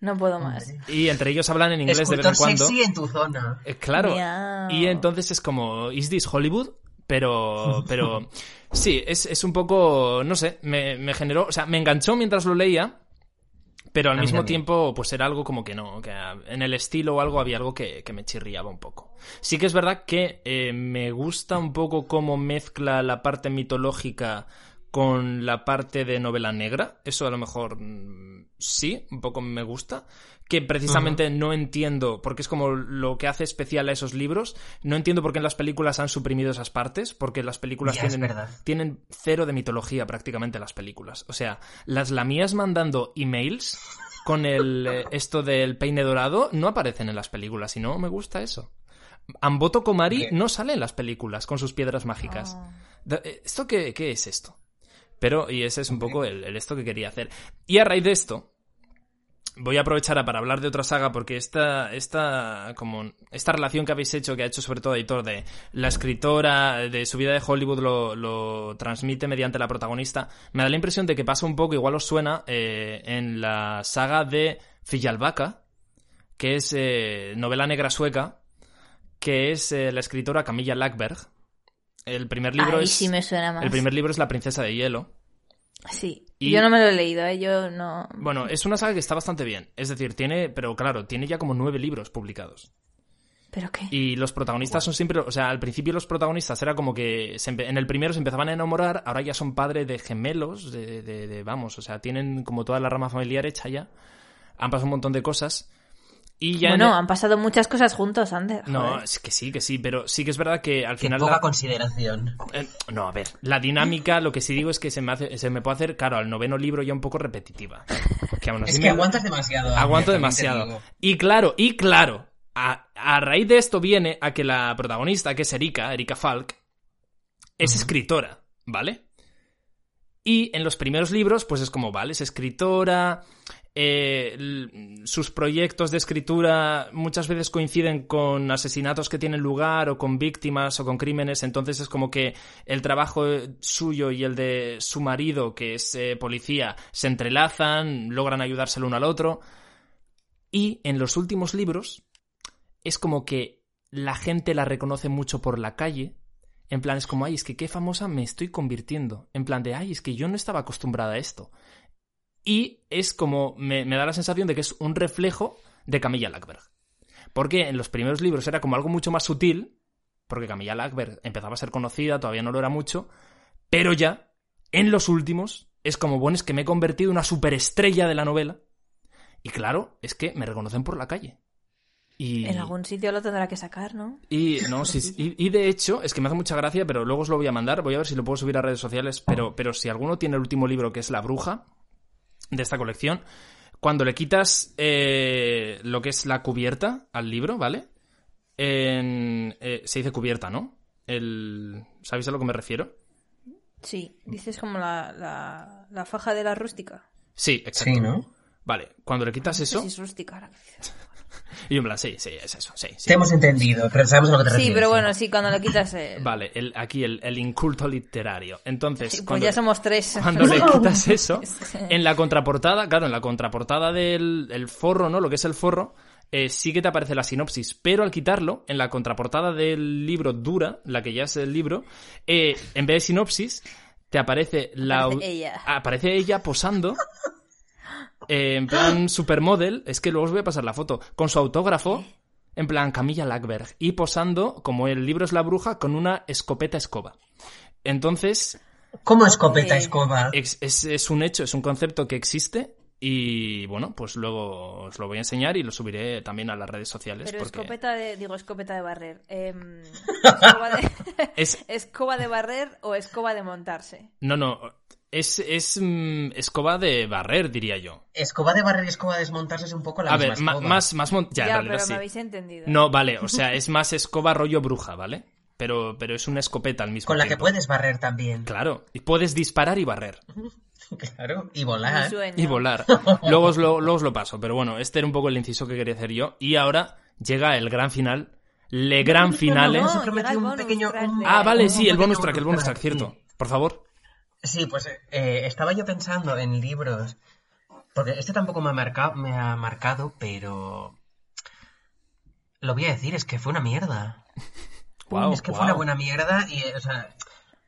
No puedo más. Y entre ellos hablan en inglés de vez en cuando. sexy en tu zona. Eh, claro. Miau. Y entonces es como, ¿is this Hollywood? Pero, *laughs* pero, sí, es, es un poco, no sé, me, me generó, o sea, me enganchó mientras lo leía, pero al A mí mismo tiempo, pues era algo como que no, que en el estilo o algo había algo que, que me chirriaba un poco. Sí que es verdad que eh, me gusta un poco cómo mezcla la parte mitológica con la parte de novela negra. Eso a lo mejor mm, sí, un poco me gusta. Que precisamente no entiendo, porque es como lo que hace especial a esos libros. No entiendo por qué en las películas han suprimido esas partes, porque las películas Ya, tienen, tienen cero de mitología prácticamente las películas. O sea, las lamías mandando emails con el eh, *laughs* esto del peine dorado no aparecen en las películas y no me gusta eso. Amboto Komari no sale en las películas con sus piedras mágicas. Oh. Da- eh, ¿Esto qué, qué es esto? Pero, y ese es un poco el, el esto que quería hacer. Y a raíz de esto, voy a aprovechar para hablar de otra saga, porque esta, esta, como, esta relación que habéis hecho, que ha hecho sobre todo Editor, de la escritora, de su vida de Hollywood, lo, lo transmite mediante la protagonista, me da la impresión de que pasa un poco, igual os suena, eh, en la saga de Fijalbaka, que es eh, novela negra sueca, que es eh, la escritora Camilla Lackberg. El primer libro Ahí es... sí me suena más. El primer libro es La princesa de hielo. Sí. Y- Yo no me lo he leído, ¿eh? Yo no... Bueno, es una saga que está bastante bien. Es decir, tiene, pero claro, tiene ya como nueve libros publicados. ¿Pero qué? Y los protagonistas son siempre, o sea, al principio los protagonistas era como que se empe- en el primero se empezaban a enamorar, ahora ya son padres de gemelos, de, de- de- vamos, o sea, tienen como toda la rama familiar hecha ya. Han pasado un montón de cosas. Y ya en bueno, el- han pasado muchas cosas juntos, Ander. No, es que sí, que sí, pero sí que es verdad que al Que final... poca la- consideración. eh, no, a ver, la dinámica, lo que sí digo es que se me, hace, se me puede hacer, claro, al noveno libro ya un poco repetitiva. Que aún así Es me- que aguantas demasiado. Aguanto también te demasiado. Y claro, y claro, a, a raíz de esto viene a que la protagonista, que es Erika, Erika Falk, es escritora, ¿vale? Y en los primeros libros, pues es como, vale, es escritora, eh, sus proyectos de escritura muchas veces coinciden con asesinatos que tienen lugar o con víctimas o con crímenes, entonces es como que el trabajo suyo y el de su marido, que es eh, policía, se entrelazan, logran ayudarse el uno al otro. Y en los últimos libros es como que la gente la reconoce mucho por la calle. En plan, es como, ay, es que qué famosa me estoy convirtiendo. En plan de, ay, es que yo no estaba acostumbrada a esto. Y es como, me, me da la sensación de que es un reflejo de Camilla Lackberg. Porque en los primeros libros era como algo mucho más sutil, porque Camilla Lackberg empezaba a ser conocida, todavía no lo era mucho, pero ya, en los últimos, es como, bueno, es que me he convertido en una superestrella de la novela. Y claro, es que me reconocen por la calle. Y... En algún sitio lo tendrá que sacar, ¿no? Y, no, sí, sí. y, y de hecho, es que me hace mucha gracia, pero luego os lo voy a mandar. Voy a ver si lo puedo subir a redes sociales. Pero, pero si alguno tiene el último libro, que es La Bruja, de esta colección, cuando le quitas eh, lo que es la cubierta al libro, ¿vale? En- eh, se dice cubierta, ¿no? El, ¿Sabéis a lo que me refiero? Sí. Dices como la, la, la faja de la rústica. Sí, exacto. Sí, ¿no? Vale, cuando le quitas eso. Sí, es rústica ahora. Y yo en plan, sí, sí, es eso, sí. sí. Te hemos entendido, pero sabemos a lo que te Sí, refieres. pero bueno, sí, cuando le quitas el... Vale, el, aquí el, el inculto literario. Entonces, Sí, pues cuando- ya somos tres. Cuando le *laughs* quitas eso, en la contraportada, claro, en la contraportada del el forro, ¿no? Lo que es el forro, eh, sí que te aparece la sinopsis, pero al quitarlo, en la contraportada del libro dura, la que ya es el libro, eh, en vez de sinopsis, te aparece la... Aparece ella. Aparece ella posando, eh, en plan *gasps* supermodel, es que luego os voy a pasar la foto, con su autógrafo, en plan Camilla Lackberg, y posando, como el libro es la bruja, con una escopeta escoba. Entonces, ¿Cómo escopeta escoba? es, es- es un hecho, es un concepto que existe y bueno, pues luego os lo voy a enseñar y lo subiré también a las redes sociales. Pero porque escopeta de... Digo, escopeta de barrer. Em, *laughs* escoba, de... es, *laughs* ¿Escoba de barrer o escoba de montarse? no, no, es, es mm, escoba de barrer, diría yo. Escoba de barrer y escoba de desmontarse es un poco la A misma ver, escoba. más, más, mon- ya, Ya, en realidad pero sí. me habéis entendido. No, vale, o *laughs* sea, es más escoba rollo bruja, ¿vale? Pero, pero es una escopeta al mismo Con la que tiempo. puedes barrer también. Claro, y puedes disparar y barrer. *laughs* Claro, y Mi volar. sueño. y volar. *laughs* Luego os, lo, luego os lo paso, pero bueno, este era un poco el inciso que quería hacer yo. Y ahora llega el gran final. Le gran finale. no, llega el bonus track de- Ah, vale, sí, el bonus track, el bonus track, cierto. Por favor. Sí, pues eh, estaba yo pensando en libros, porque este tampoco me ha, marcado, me ha marcado, pero lo voy a decir, es que fue una mierda. *laughs* Guau, es que fue una buena mierda y, eh, o sea,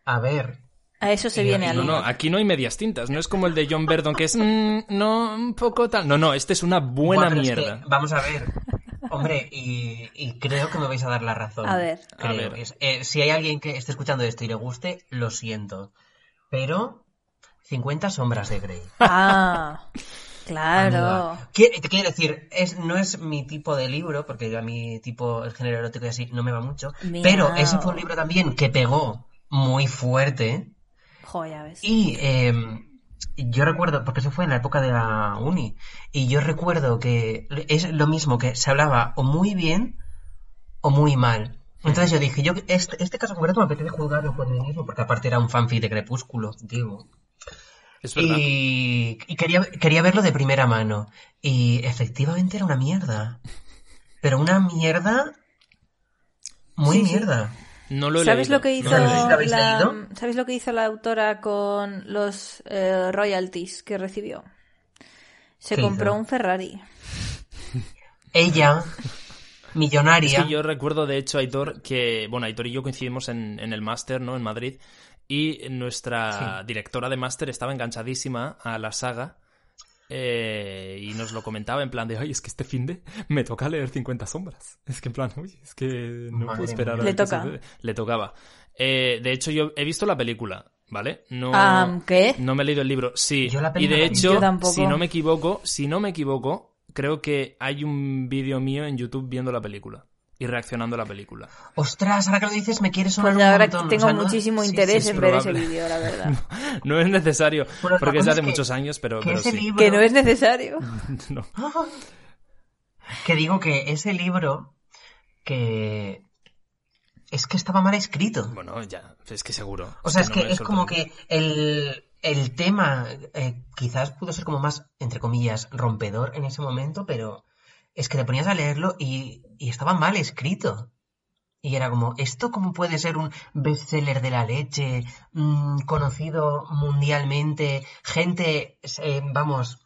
a ver, A eso se Y- viene y al No, no, aquí no hay medias tintas. No es como el de John Verdon, que es. mm, no, un poco tal. No, no, este es una buena es que, mierda. vamos a ver, hombre, y, y creo que me vais a dar la razón. A ver. A Creo. ver. Es- eh, si hay alguien que esté escuchando esto y le guste, lo siento. Pero 50 sombras de Grey. Ah, *laughs* claro. Quiere- Te quiero decir, es, no es mi tipo de libro, porque a mi tipo, el género erótico y así, no me va mucho. Pero ese fue un libro también que pegó muy fuerte. Joder, ya ves. Y eh, yo recuerdo, porque eso fue en la época de la uni, y yo recuerdo que es lo mismo, que se hablaba o muy bien o muy mal. Entonces yo dije, yo este, este caso concreto me apetece juzgarlo por mí mismo, porque aparte era un fanfic de Crepúsculo, digo. Es verdad. Y, y quería, quería verlo de primera mano. Y efectivamente era una mierda. Pero una mierda. Muy Sí, sí. mierda. No lo he ¿Sabes leído, lo que no hizo lo he ¿Lo leído. habéis la, leído? ¿Sabes lo que hizo la autora con los eh, royalties que recibió? Se ¿Qué compró hizo? un Ferrari. Ella, millonaria. Es que yo recuerdo, de hecho, Aitor, que, bueno, Aitor y yo coincidimos en, en el máster, ¿no? En Madrid. y nuestra Sí. directora de máster estaba enganchadísima a la saga eh, y nos lo comentaba en plan de, oye, es que este fin de me toca leer 50 sombras. Es que en plan, oye, es que no Madre puedo esperar a Le toca. sucede". Le tocaba. Eh, de hecho, yo he visto la película, ¿vale? No, Ah, ¿qué? no me he leído el libro. Sí, Yo la y de hecho, Yo tampoco. si no me equivoco, si no me equivoco, creo que hay un vídeo mío en YouTube viendo la película y reaccionando a la película. Ostras, ahora que lo dices me quieres sonar Pues un ahora montón. tengo o sea, ¿no? muchísimo interés sí, en ver ese vídeo, la *laughs* verdad. No es necesario, Bueno, porque es de hace que- muchos años, pero, Que pero ese sí. libro... Que no es necesario. *laughs* No. *laughs* Que digo que ese libro que... Es que estaba mal escrito. Bueno, ya, es que seguro. O sea, es que es como que el, el tema eh, quizás pudo ser como más, entre comillas, rompedor en ese momento, pero es que te ponías a leerlo y, estaba mal escrito. Y era como, ¿esto cómo puede ser un bestseller de la leche, mm, conocido mundialmente, gente, eh, vamos,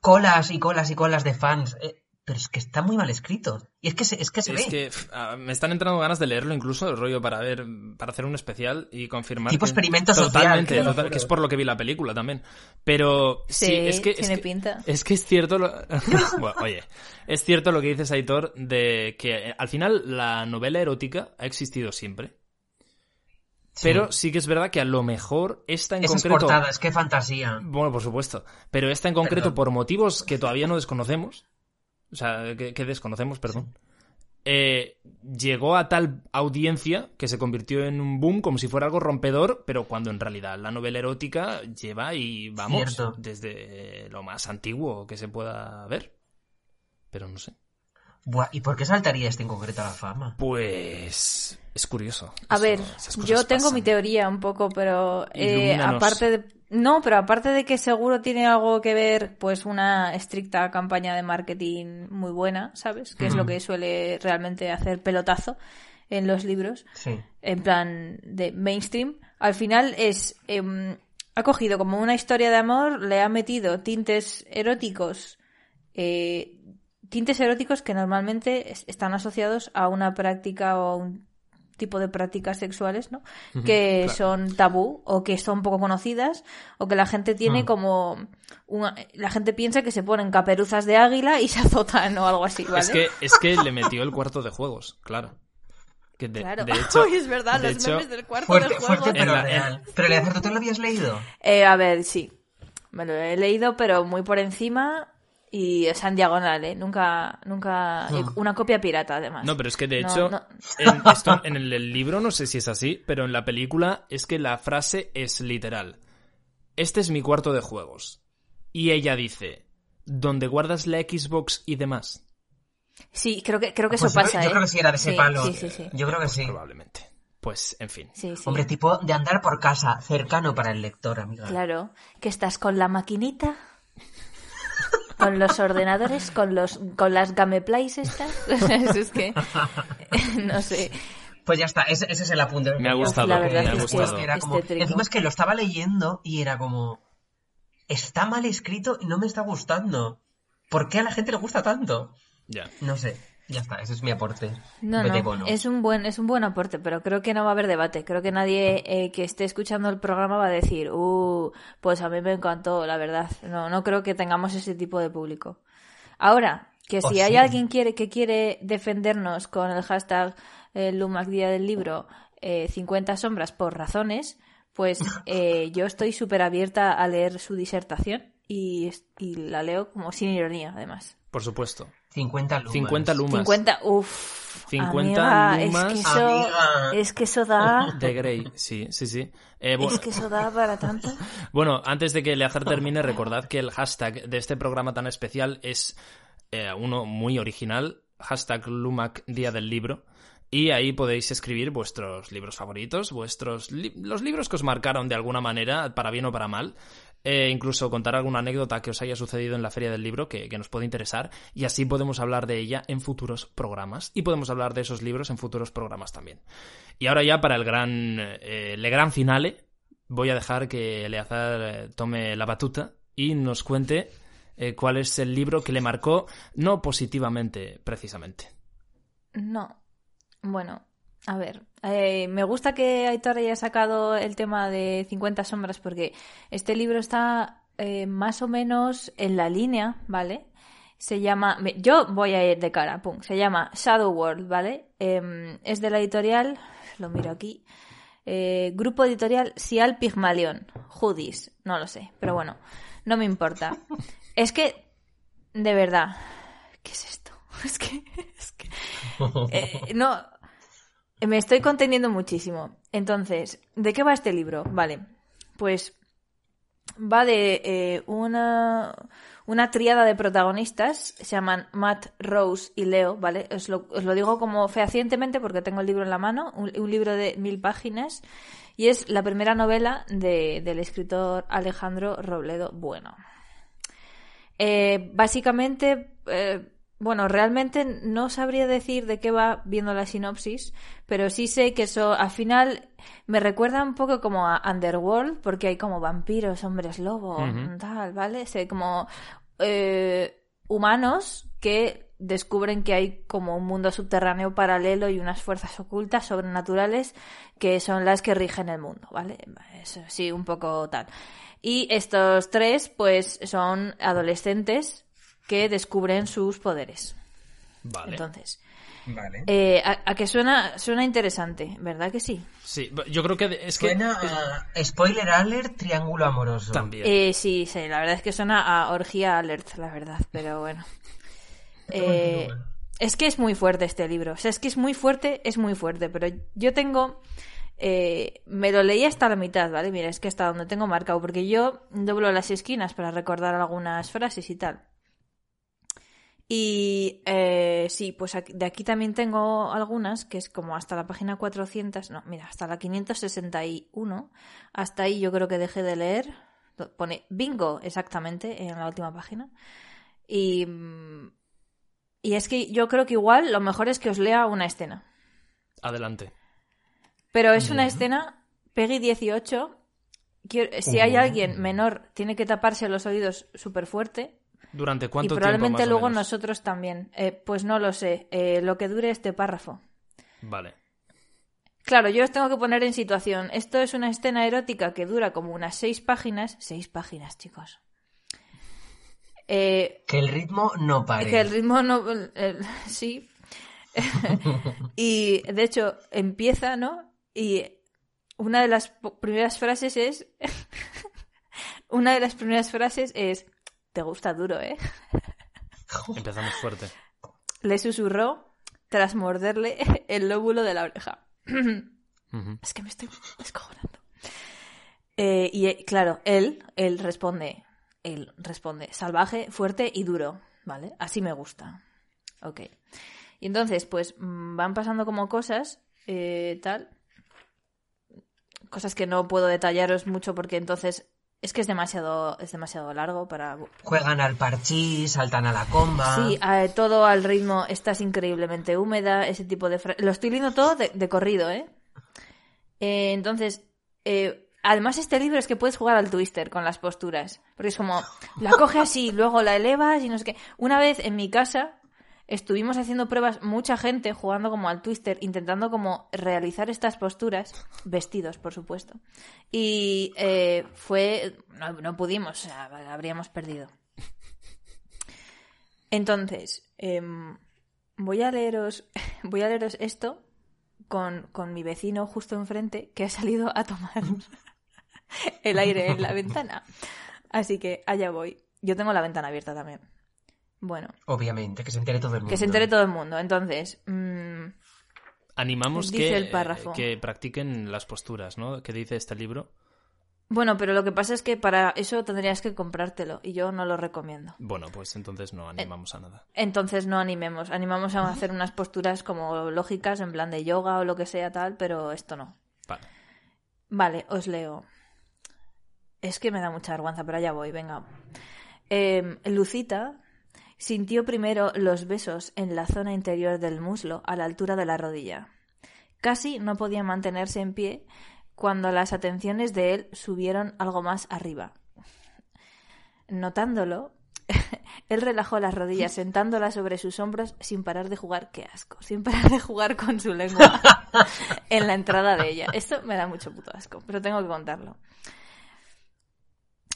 colas y colas y colas de fans? Eh, pero es que está muy mal escrito. Y es que se, es que se Es ve. que ah, me están entrando ganas de leerlo incluso, el rollo para ver, para hacer un especial y confirmar. Tipo que- experimento social, Totalmente, total- que es por lo que vi la película también. Pero sí, Sí, es que. es que- pinta. Es que es cierto lo... *laughs* *laughs* Bueno, oye, es cierto lo que dices, Aitor, de que eh, al final la novela erótica ha existido siempre. Sí. Pero sí que es verdad que a lo mejor esta en Esas concreto. portadas, qué fantasía. Bueno, por supuesto. Pero esta en concreto, Perdón. por motivos que todavía no desconocemos, o sea, que, que desconocemos, perdón, eh, llegó a tal audiencia que se convirtió en un boom como si fuera algo rompedor, pero cuando en realidad la novela erótica lleva y vamos Cierto. desde lo más antiguo que se pueda ver. Pero no sé. Buah, ¿y por qué saltaría este en concreto a la fama? Pues es curioso. A Eso- ver, yo tengo pasan. mi teoría un poco, pero eh, aparte de... No, pero aparte de que seguro tiene algo que ver, pues una estricta campaña de marketing muy buena, ¿sabes? Que es lo que suele realmente hacer pelotazo en los libros, Sí. en plan de mainstream. Al final es... em, ha cogido como una historia de amor, le ha metido tintes eróticos, eh, tintes eróticos que normalmente es- están asociados a una práctica o a un tipo de prácticas sexuales, ¿no? Que claro. son tabú o que son poco conocidas o que la gente tiene Mm. como una- la gente piensa que se ponen caperuzas de águila y *laughs* se azotan o algo así, ¿vale? Es que, es que le metió el cuarto de juegos, claro. Que de, claro. de hecho, *laughs* es verdad, de los hecho- memes del cuarto Fuerte, de juegos. fuerte pero En la- real. Pero ¿tú te lo habías leído? Eh, a ver, sí. Me lo he leído, pero muy por encima y o sea, en diagonal, ¿eh? Nunca, nunca... Mm. Una copia pirata, además. No, pero es que de No, hecho, no. En, *laughs* esto- en el, el libro no sé si es así, pero en la película es que la frase es literal. Este es mi cuarto de juegos. Y ella dice, donde guardas la Xbox y demás. Sí, creo que, creo que Pues eso yo- pasa, yo ¿eh? creo que sí era de ese Sí, palo. Sí, sí, sí. Yo creo que sí. Probablemente. Pues, en fin. Sí, sí. Hombre, tipo de andar por casa, cercano para el lector, amiga. Claro, que estás con la maquinita, con los ordenadores, con los con las gameplays estas. *laughs* es que *laughs* no sé. Pues ya está, ese, ese es el apunte. Me ha gustado, La verdad me ha es que gustado. Era como- este. Encima es que lo estaba leyendo y era como... Está mal escrito y no me está gustando. ¿Por qué a la gente le gusta tanto? Ya. No sé. Ya está, ese es mi aporte. No, no, es un buen es un buen aporte, pero creo que no va a haber debate. Creo que nadie eh, que esté escuchando el programa va a decir, "Uh, pues a mí me encantó, la verdad." No, no creo que tengamos ese tipo de público. Ahora, que O si hay sí. alguien quiere que quiere defendernos con el hashtag eh, Lumac Día del Libro eh, 50 sombras por razones, pues *laughs* eh, yo estoy súper abierta a leer su disertación y, y la leo como sin ironía, además. Por supuesto. 50 lumas. 50 lumas. 50, uff. 50 amiga, lumas. Es que eso, Amiga. es que eso da. *laughs* De Grey, sí, sí, sí. Eh, bu- Es que eso da para tanto. *laughs* Bueno, antes de que Eleazar termine, recordad que el hashtag de este programa tan especial es eh, uno muy original, hashtag Lumac Día del Libro. Y ahí podéis escribir vuestros libros favoritos, vuestros li- los libros que os marcaron de alguna manera, para bien o para mal. Eh, incluso contar alguna anécdota que os haya sucedido en la feria del libro que, nos puede interesar. Y así podemos hablar de ella en futuros programas. Y podemos hablar de esos libros en futuros programas también. Y ahora ya para el gran, eh, gran finale, voy a dejar que Eleazar eh, tome la batuta y nos cuente eh, cuál es el libro que le marcó, no positivamente, precisamente. No. Bueno, A ver, eh, me gusta que Aitor haya sacado el tema de 50 sombras porque este libro está eh, más o menos en la línea, ¿vale? Se llama, yo voy a ir de cara, pum, se llama Shadow World, ¿vale? Em, es de la editorial, lo miro aquí, eh, grupo editorial Sial Pigmalión, Hoodies, no lo sé, pero bueno, no me importa. *laughs* Es que, de verdad, ¿qué es esto? *laughs* Es que, es que, no, me estoy conteniendo muchísimo. Entonces, ¿de qué va este libro? Vale, pues va de eh, una, una tríada de protagonistas, se llaman Matt, Rose y Leo, ¿vale? Os lo, digo como fehacientemente porque tengo el libro en la mano, un, libro de mil páginas, y es la primera novela de- del escritor Alejandro Robledo Bueno. Eh, básicamente, eh, bueno, realmente no sabría decir de qué va viendo la sinopsis, pero sí sé que eso al final me recuerda un poco como a Underworld, porque hay como vampiros, hombres lobo, tal, ¿vale? Sé como eh, humanos que descubren que hay como un mundo subterráneo paralelo y unas fuerzas ocultas sobrenaturales que son las que rigen el mundo, ¿vale? Eso sí, un poco tal. Y estos tres, pues, son adolescentes que descubren sus poderes. Vale. Entonces, Vale. eh, a, a que suena, suena interesante, ¿verdad que sí? Sí, yo creo que es que Suena a spoiler alert, triángulo amoroso. también. Eh, sí, sí, la verdad es que suena a orgía alert, la verdad, pero bueno. *laughs* Eh, es que es muy fuerte este libro. O sea, es que es muy fuerte, es muy fuerte. Pero yo tengo. eh, me lo leí hasta la mitad, ¿vale? Mira, es que hasta donde tengo marcado. Porque yo doblo las esquinas para recordar algunas frases y tal. Y eh, sí, pues aquí- de aquí también tengo algunas, que es como hasta la página 400, no, mira, hasta la 561, hasta ahí yo creo que dejé de leer, pone bingo exactamente en la última página. Y, mm, y es que yo creo que igual lo mejor es que os lea una escena. Adelante. Pero es una escena, Peggy 18, quiero- si hay alguien menor, tiene que taparse los oídos súper fuerte. ¿Durante Y cuánto probablemente tiempo más o luego menos? nosotros también. Eh, pues no lo sé. Eh, lo que dure este párrafo. Vale. Claro, yo os tengo que poner en situación. Esto es una escena erótica que dura como unas seis páginas. Seis páginas, chicos. Eh, Que el ritmo no pare. que el ritmo no. *laughs* sí. *laughs* y de hecho, empieza, ¿no? Y una de las primeras frases es. *laughs* una de las primeras frases es. Te gusta duro, ¿eh? *laughs* Empezamos fuerte. Le susurró tras morderle el lóbulo de la oreja. *clears throat* Es que me estoy descojonando. Eh, y eh, claro, él, él responde, él responde, salvaje, fuerte y duro, ¿vale? Así me gusta. Ok. Y entonces, pues, mm, van pasando como cosas, eh, tal. Cosas que no puedo detallaros mucho porque entonces es que es demasiado, es demasiado largo para Juegan al parchís, saltan a la comba. Sí, eh, todo al ritmo, estás increíblemente húmeda, ese tipo de... fra- Lo estoy leyendo todo de, de corrido, ¿eh? Eh, Entonces, eh, además este libro es que puedes jugar al twister con las posturas, porque es como, la coges así, luego la elevas y no sé qué. Una vez en mi casa estuvimos haciendo pruebas, mucha gente jugando como al twister, intentando como realizar estas posturas, vestidos, por supuesto. Y eh, fue, no, pudimos, habríamos perdido. Entonces, em, voy a leeros, *laughs* voy a leeros esto con, con mi vecino justo enfrente que ha salido a tomar *laughs* el aire en la ventana. Así que allá voy. Yo tengo la ventana abierta también. Bueno, Obviamente, que se entere todo el mundo. que se entere todo el mundo. Entonces, mm, Animamos Dice que, el párrafo. eh, que practiquen las posturas, ¿no? Que dice este libro. bueno, pero lo que pasa es que para eso tendrías que comprártelo y yo no lo recomiendo. Bueno, pues entonces no animamos a nada. Entonces no animemos, animamos a hacer unas posturas como lógicas en plan de yoga o lo que sea tal, pero esto no. Vale. Vale, os leo. Es que me da mucha vergüenza, pero allá voy, venga. Em, Lucita sintió primero los besos en la zona interior del muslo, a la altura de la rodilla. Casi no podía mantenerse en pie cuando las atenciones de él subieron algo más arriba. Notándolo, *laughs* Él relajó las rodillas sentándolas sobre sus hombros sin parar de jugar, qué asco, sin parar de jugar con su lengua *laughs* en la entrada de ella. Esto me da mucho puto asco, pero tengo que contarlo.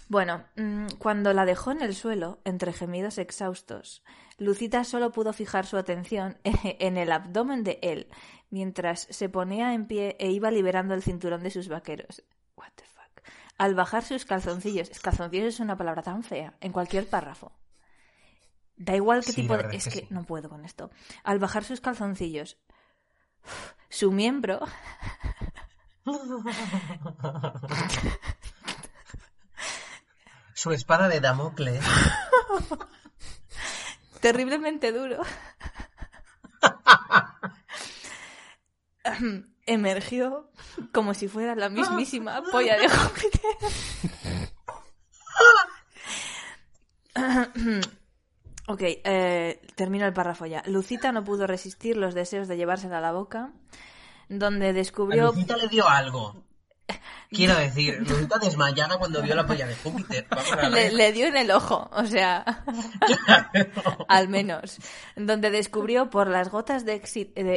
Bueno, mm, cuando la dejó en el suelo, entre gemidos exhaustos, Lucita solo pudo fijar su atención *laughs* en el abdomen de él, mientras se ponía en pie e iba liberando el cinturón de sus vaqueros. What the fuck. Al bajar sus calzoncillos, calzoncillos es una palabra tan fea, en cualquier párrafo. Da igual qué Sí, tipo de... Es que que sí. no puedo con esto. Al bajar sus calzoncillos, su miembro *laughs* *laughs* Su espada de Damocles. *laughs* terriblemente duro. *laughs* Emergió como si fuera la mismísima *laughs* polla de Júpiter. ok, eh, termino el párrafo ya. Lucita no pudo resistir los deseos de llevársela a la boca, donde A descubrió... Lucita le dio algo. Quiero decir, Lucita desmayada cuando vio la polla de Júpiter. Le, dio en el ojo, o sea, al menos, donde descubrió por las gotas de,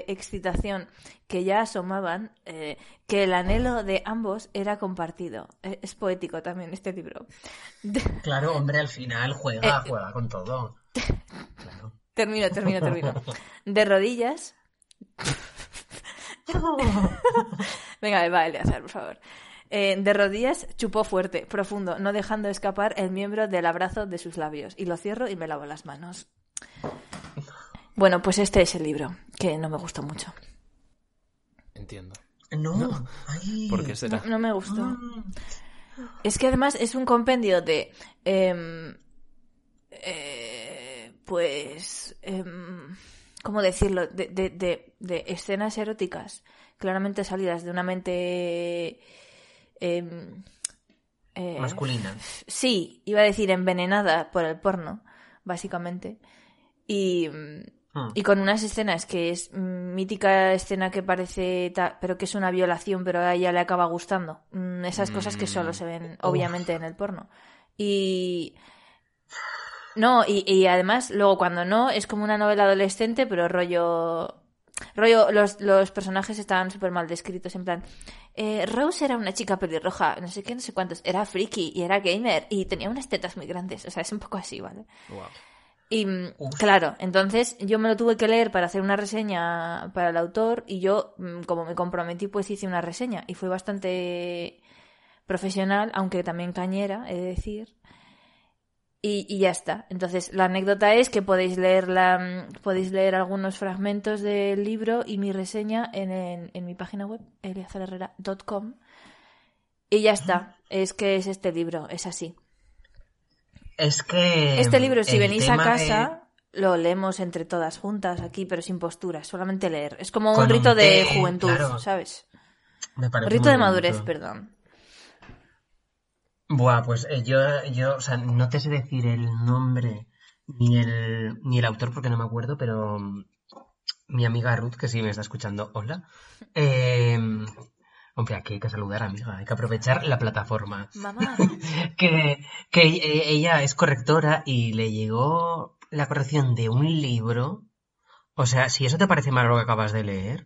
excitación que ya asomaban eh, que el anhelo de ambos era compartido. Eh, Es poético también este libro. Claro, hombre, al final juega, Eh, juega con todo. Claro. termino, termino, termino. *laughs* De rodillas. *laughs* Venga, va, Eleazar, por favor. Eh, de rodillas chupó fuerte, profundo, no dejando escapar el miembro del abrazo de sus labios. Y lo cierro y me lavo las manos. Bueno, pues este es el libro, que no me gustó mucho. Entiendo. No, ay. ¿Por qué será? No, no me gustó. Ah, Es que además es un compendio de. em, eh, pues. em, ¿Cómo decirlo? De, de- de- de escenas eróticas claramente salidas de una mente. Em, eh, Masculina. Sí, iba a decir envenenada por el porno, básicamente. Y. mm, Hmm. y con unas escenas que es mm, mítica escena que parece ta- pero que es una violación pero a ella le acaba gustando Mm, esas cosas que solo se ven obviamente en el porno y no y, y además luego cuando no es como una novela adolescente pero rollo rollo los, los personajes estaban súper mal descritos en plan eh, Rose era una chica pelirroja no sé qué no sé cuántos era friki y era gamer y tenía unas tetas muy grandes o sea es un poco así vale Wow. y mm, Uf. claro, entonces yo me lo tuve que leer para hacer una reseña para el autor y yo, mm, como me comprometí, pues hice una reseña y fue bastante profesional, aunque también cañera, he de decir. Y, y ya está. Entonces, la anécdota es que podéis leer, la, podéis leer algunos fragmentos del libro y mi reseña en, en, en mi página web, eliazarherrera.com. Y ya está. Es que es este libro, es así. Es que. Este libro, si venís a de- casa, lo leemos entre todas juntas aquí, pero sin postura, solamente leer. Es como Con un rito un de juventud, claro. ¿sabes? Me parece rito de bonito. madurez, perdón. Buah, pues eh, yo, yo, o sea, no te sé decir el nombre ni el, ni el autor porque no me acuerdo, pero mm, mi amiga Ruth, que sí me está escuchando, hola. Eh, hombre, aquí hay que saludar, amiga, hay que aprovechar la plataforma. Mamá. *laughs* que, que eh, ella es correctora y le llegó la corrección de un libro. O sea, si eso te parece malo lo que acabas de leer,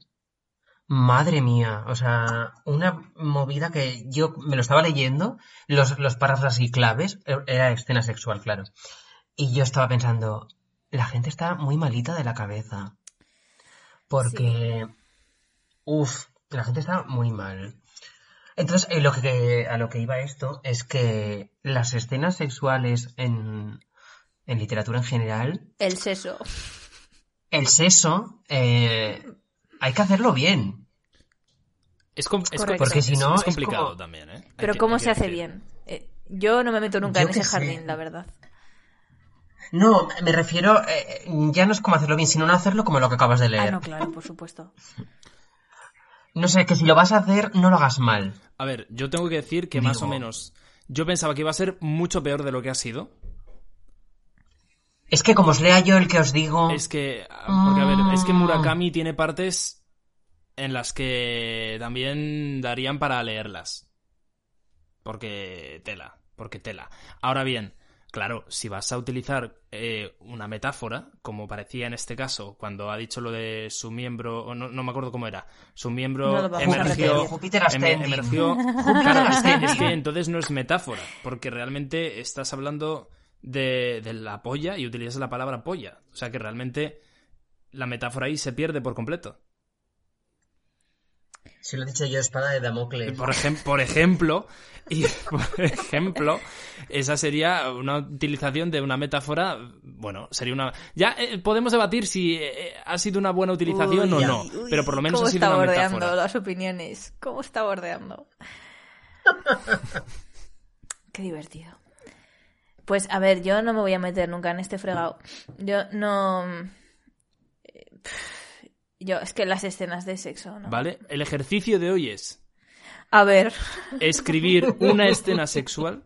madre mía, o sea, una movida que yo me lo estaba leyendo, los, los párrafos así claves, e- era escena sexual, claro. Y yo estaba pensando, la gente está muy malita de la cabeza. Porque, uff, la gente está muy mal. Entonces, eh, lo que, a lo que iba esto es que las escenas sexuales en, en literatura en general, El seso. el sexo, eh, hay que hacerlo bien. Es, com- es, Correcto. Porque si es- no, es es complicado como- también, ¿eh? Pero que- ¿cómo se hace decir. bien? Eh, yo no me meto nunca Yo en ese sé. jardín, la verdad. No, me refiero, eh, ya no es como hacerlo bien, sino no hacerlo como lo que acabas de leer. Ah, no, claro, por supuesto. No sé, que si lo vas a hacer, no lo hagas mal. A ver, yo tengo que decir que más o Digo- menos yo pensaba que iba a ser mucho peor de lo que ha sido. Es que como os lea yo el que os digo... Es que, porque a ver, es que Ah. Murakami tiene partes en las que también darían para leerlas. Porque tela, porque tela. Ahora bien, Claro, si vas a utilizar eh, una metáfora, como parecía en este caso, cuando ha dicho lo de su miembro, o no, no me acuerdo cómo era, su miembro No emergió. Júpiter em- emergió *laughs* Claro, es que, es que entonces no es metáfora, porque realmente estás hablando de, de la polla y utilizas la palabra polla. O sea que realmente la metáfora ahí se pierde por completo. Si lo he dicho yo, espada de Damocles. Por, ejem- por ejemplo, y *laughs* por ejemplo, esa sería una utilización de una metáfora, bueno, sería una... Ya eh, podemos debatir si eh, ha sido una buena utilización o no, uy, pero por lo menos ¿cómo ha sido está una bordeando metáfora. las opiniones? ¿Cómo está bordeando? *laughs* Qué divertido. Pues a ver, yo no me voy a meter nunca en este fregado. Yo no... eh, pff, Yo, es que las escenas de sexo, ¿no? ¿Vale? El ejercicio de hoy es A ver, escribir *laughs* una escena sexual,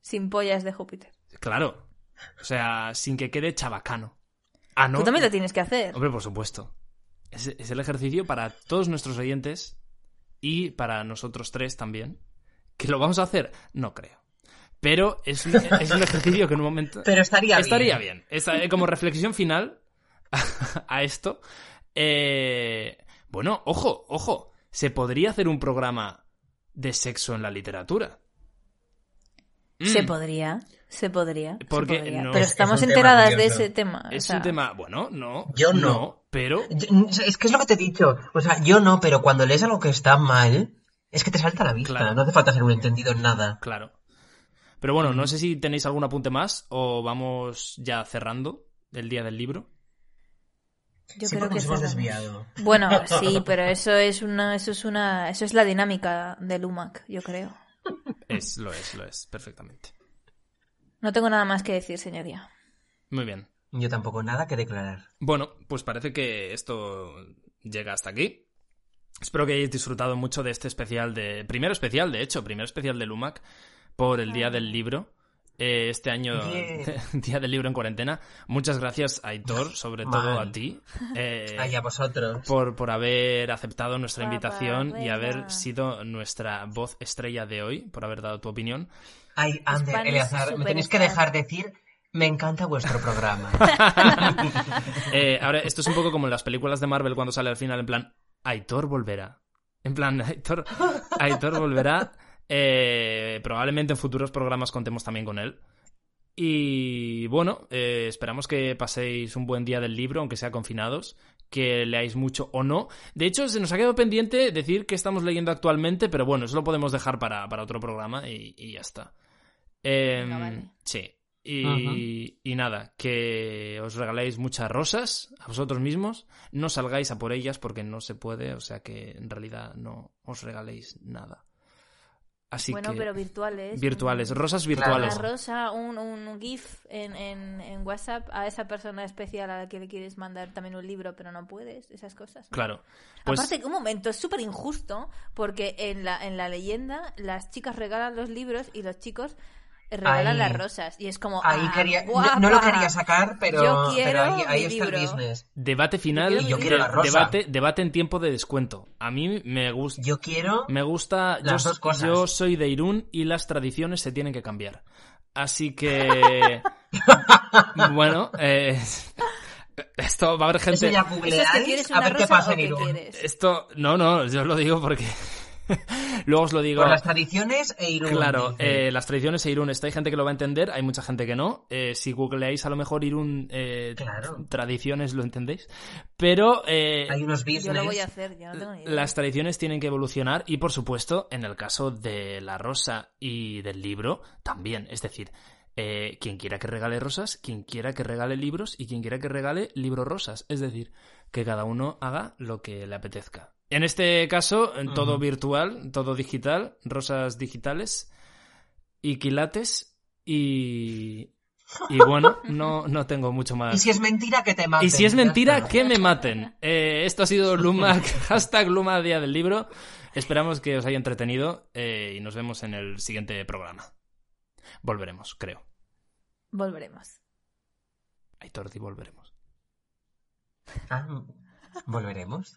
sin pollas de Júpiter. claro, o sea, sin que quede chabacano. Ah, no. Tú también lo tienes que hacer. Hombre, por supuesto. Es, es el ejercicio para todos nuestros oyentes y para nosotros tres también. ¿Que lo vamos a hacer? No creo. Pero es un, es un *laughs* ejercicio que en un momento... Pero estaría, Estaría bien. bien. Esta- eh, como reflexión final *laughs* a esto. eh, bueno, ojo, ojo. Se podría hacer un programa de sexo en la literatura. Se Mm, podría, se podría. se Porque podría. no- Pero es- estamos es un tema enteradas de ese tema. o Es sea, un tema, bueno, no. Yo no. pero Yo- Es que es lo que te he dicho. O sea, yo no, pero cuando lees algo que está mal, es que te salta a la vista. Claro. No hace falta ser un entendido en nada. Claro. Pero bueno, no sé si tenéis algún apunte más o vamos ya cerrando el día del libro. Yo creo que nos hemos desviado. Bueno, *laughs* sí, pero eso es una, eso es una, eso es la dinámica del UMAC, yo creo. Es, lo es, lo es, perfectamente. No tengo nada más que decir, señoría. Muy bien. Yo tampoco nada que declarar. Bueno, pues parece que esto llega hasta aquí. Espero que hayáis disfrutado mucho de este especial de. Primero especial, de hecho, primer especial de Lumac por el Día del Libro. Eh, este año. *laughs* Día del Libro en cuarentena. Muchas gracias, Aitor, sobre todo a ti. eh, Ay, a vosotros. por, por haber aceptado nuestra Papá, invitación y haber sido nuestra voz estrella de hoy, por haber dado tu opinión. Ay, Ander, Spanish Eleazar, me tenéis que dejar decir, me encanta vuestro programa. *laughs* Eh, ahora, esto es un poco como en las películas de Marvel cuando sale al final, en plan, Aitor volverá. En plan, Aitor, Aitor volverá. Eh, probablemente en futuros programas contemos también con él. Y bueno, eh, esperamos que paséis un buen día del libro, aunque sea confinados, que leáis mucho o no. De hecho, se nos ha quedado pendiente decir que estamos leyendo actualmente, pero bueno, eso lo podemos dejar para, para otro programa y, y ya está. Venga, vale. Sí. Y, y nada, que os regaléis muchas rosas a vosotros mismos. No salgáis a por ellas porque no se puede, o sea que en realidad no os regaléis nada. Así bueno, que. pero virtuales. Virtuales, rosas virtuales. Una rosa, un, un GIF en, en, en WhatsApp a esa persona especial a la que le quieres mandar también un libro, pero no puedes, esas cosas. ¿no? Claro. Pues Aparte, un momento, es súper injusto porque en la, en la leyenda las chicas regalan los libros y los chicos regalan Ahí. las rosas. Y es como. Ahí ah, quería, no- guapa. no lo quería sacar, pero, Yo quiero pero ahí, ahí está el business. debate final. Yo quiero- yo quiero la rosa. Debate, debate en tiempo de descuento. A mí me gusta. Yo quiero... Me gusta. Las yo, dos cosas. yo soy de Irún y las tradiciones se tienen que cambiar. Así que. *laughs* bueno, eh, esto va a haber gente. Eso ya ¿Eso es que googleáis quieres a ver qué pasa en Irún. Esto. No, no, yo lo digo porque. *laughs* Luego os lo digo. Por las tradiciones e Irún. Claro, eh, las tradiciones e Irún. Esto hay gente que lo va a entender, hay mucha gente que no. Eh, si googleáis a lo mejor Irún eh, Claro. tradiciones, lo entendéis. Pero eh, Hay unos Yo business. lo voy a hacer, yo no tengo ni idea. las tradiciones tienen que evolucionar y, por supuesto, en el caso de la rosa y del libro, también. Es decir, eh, quien quiera que regale rosas, quien quiera que regale libros y quien quiera que regale libros rosas. Es decir, que cada uno haga lo que le apetezca. En este caso, en todo virtual, todo digital, rosas digitales y quilates y... *laughs* Y bueno, no, no tengo mucho más. Y si es mentira, que te maten. Y si es mentira, que me maten. Eh, esto ha sido Lumac, *laughs* hashtag Luma Día del Libro. Esperamos que os haya entretenido eh, y nos vemos en el siguiente programa. Volveremos, creo. Volveremos. Aitor, di volveremos. Ah, ¿Volveremos?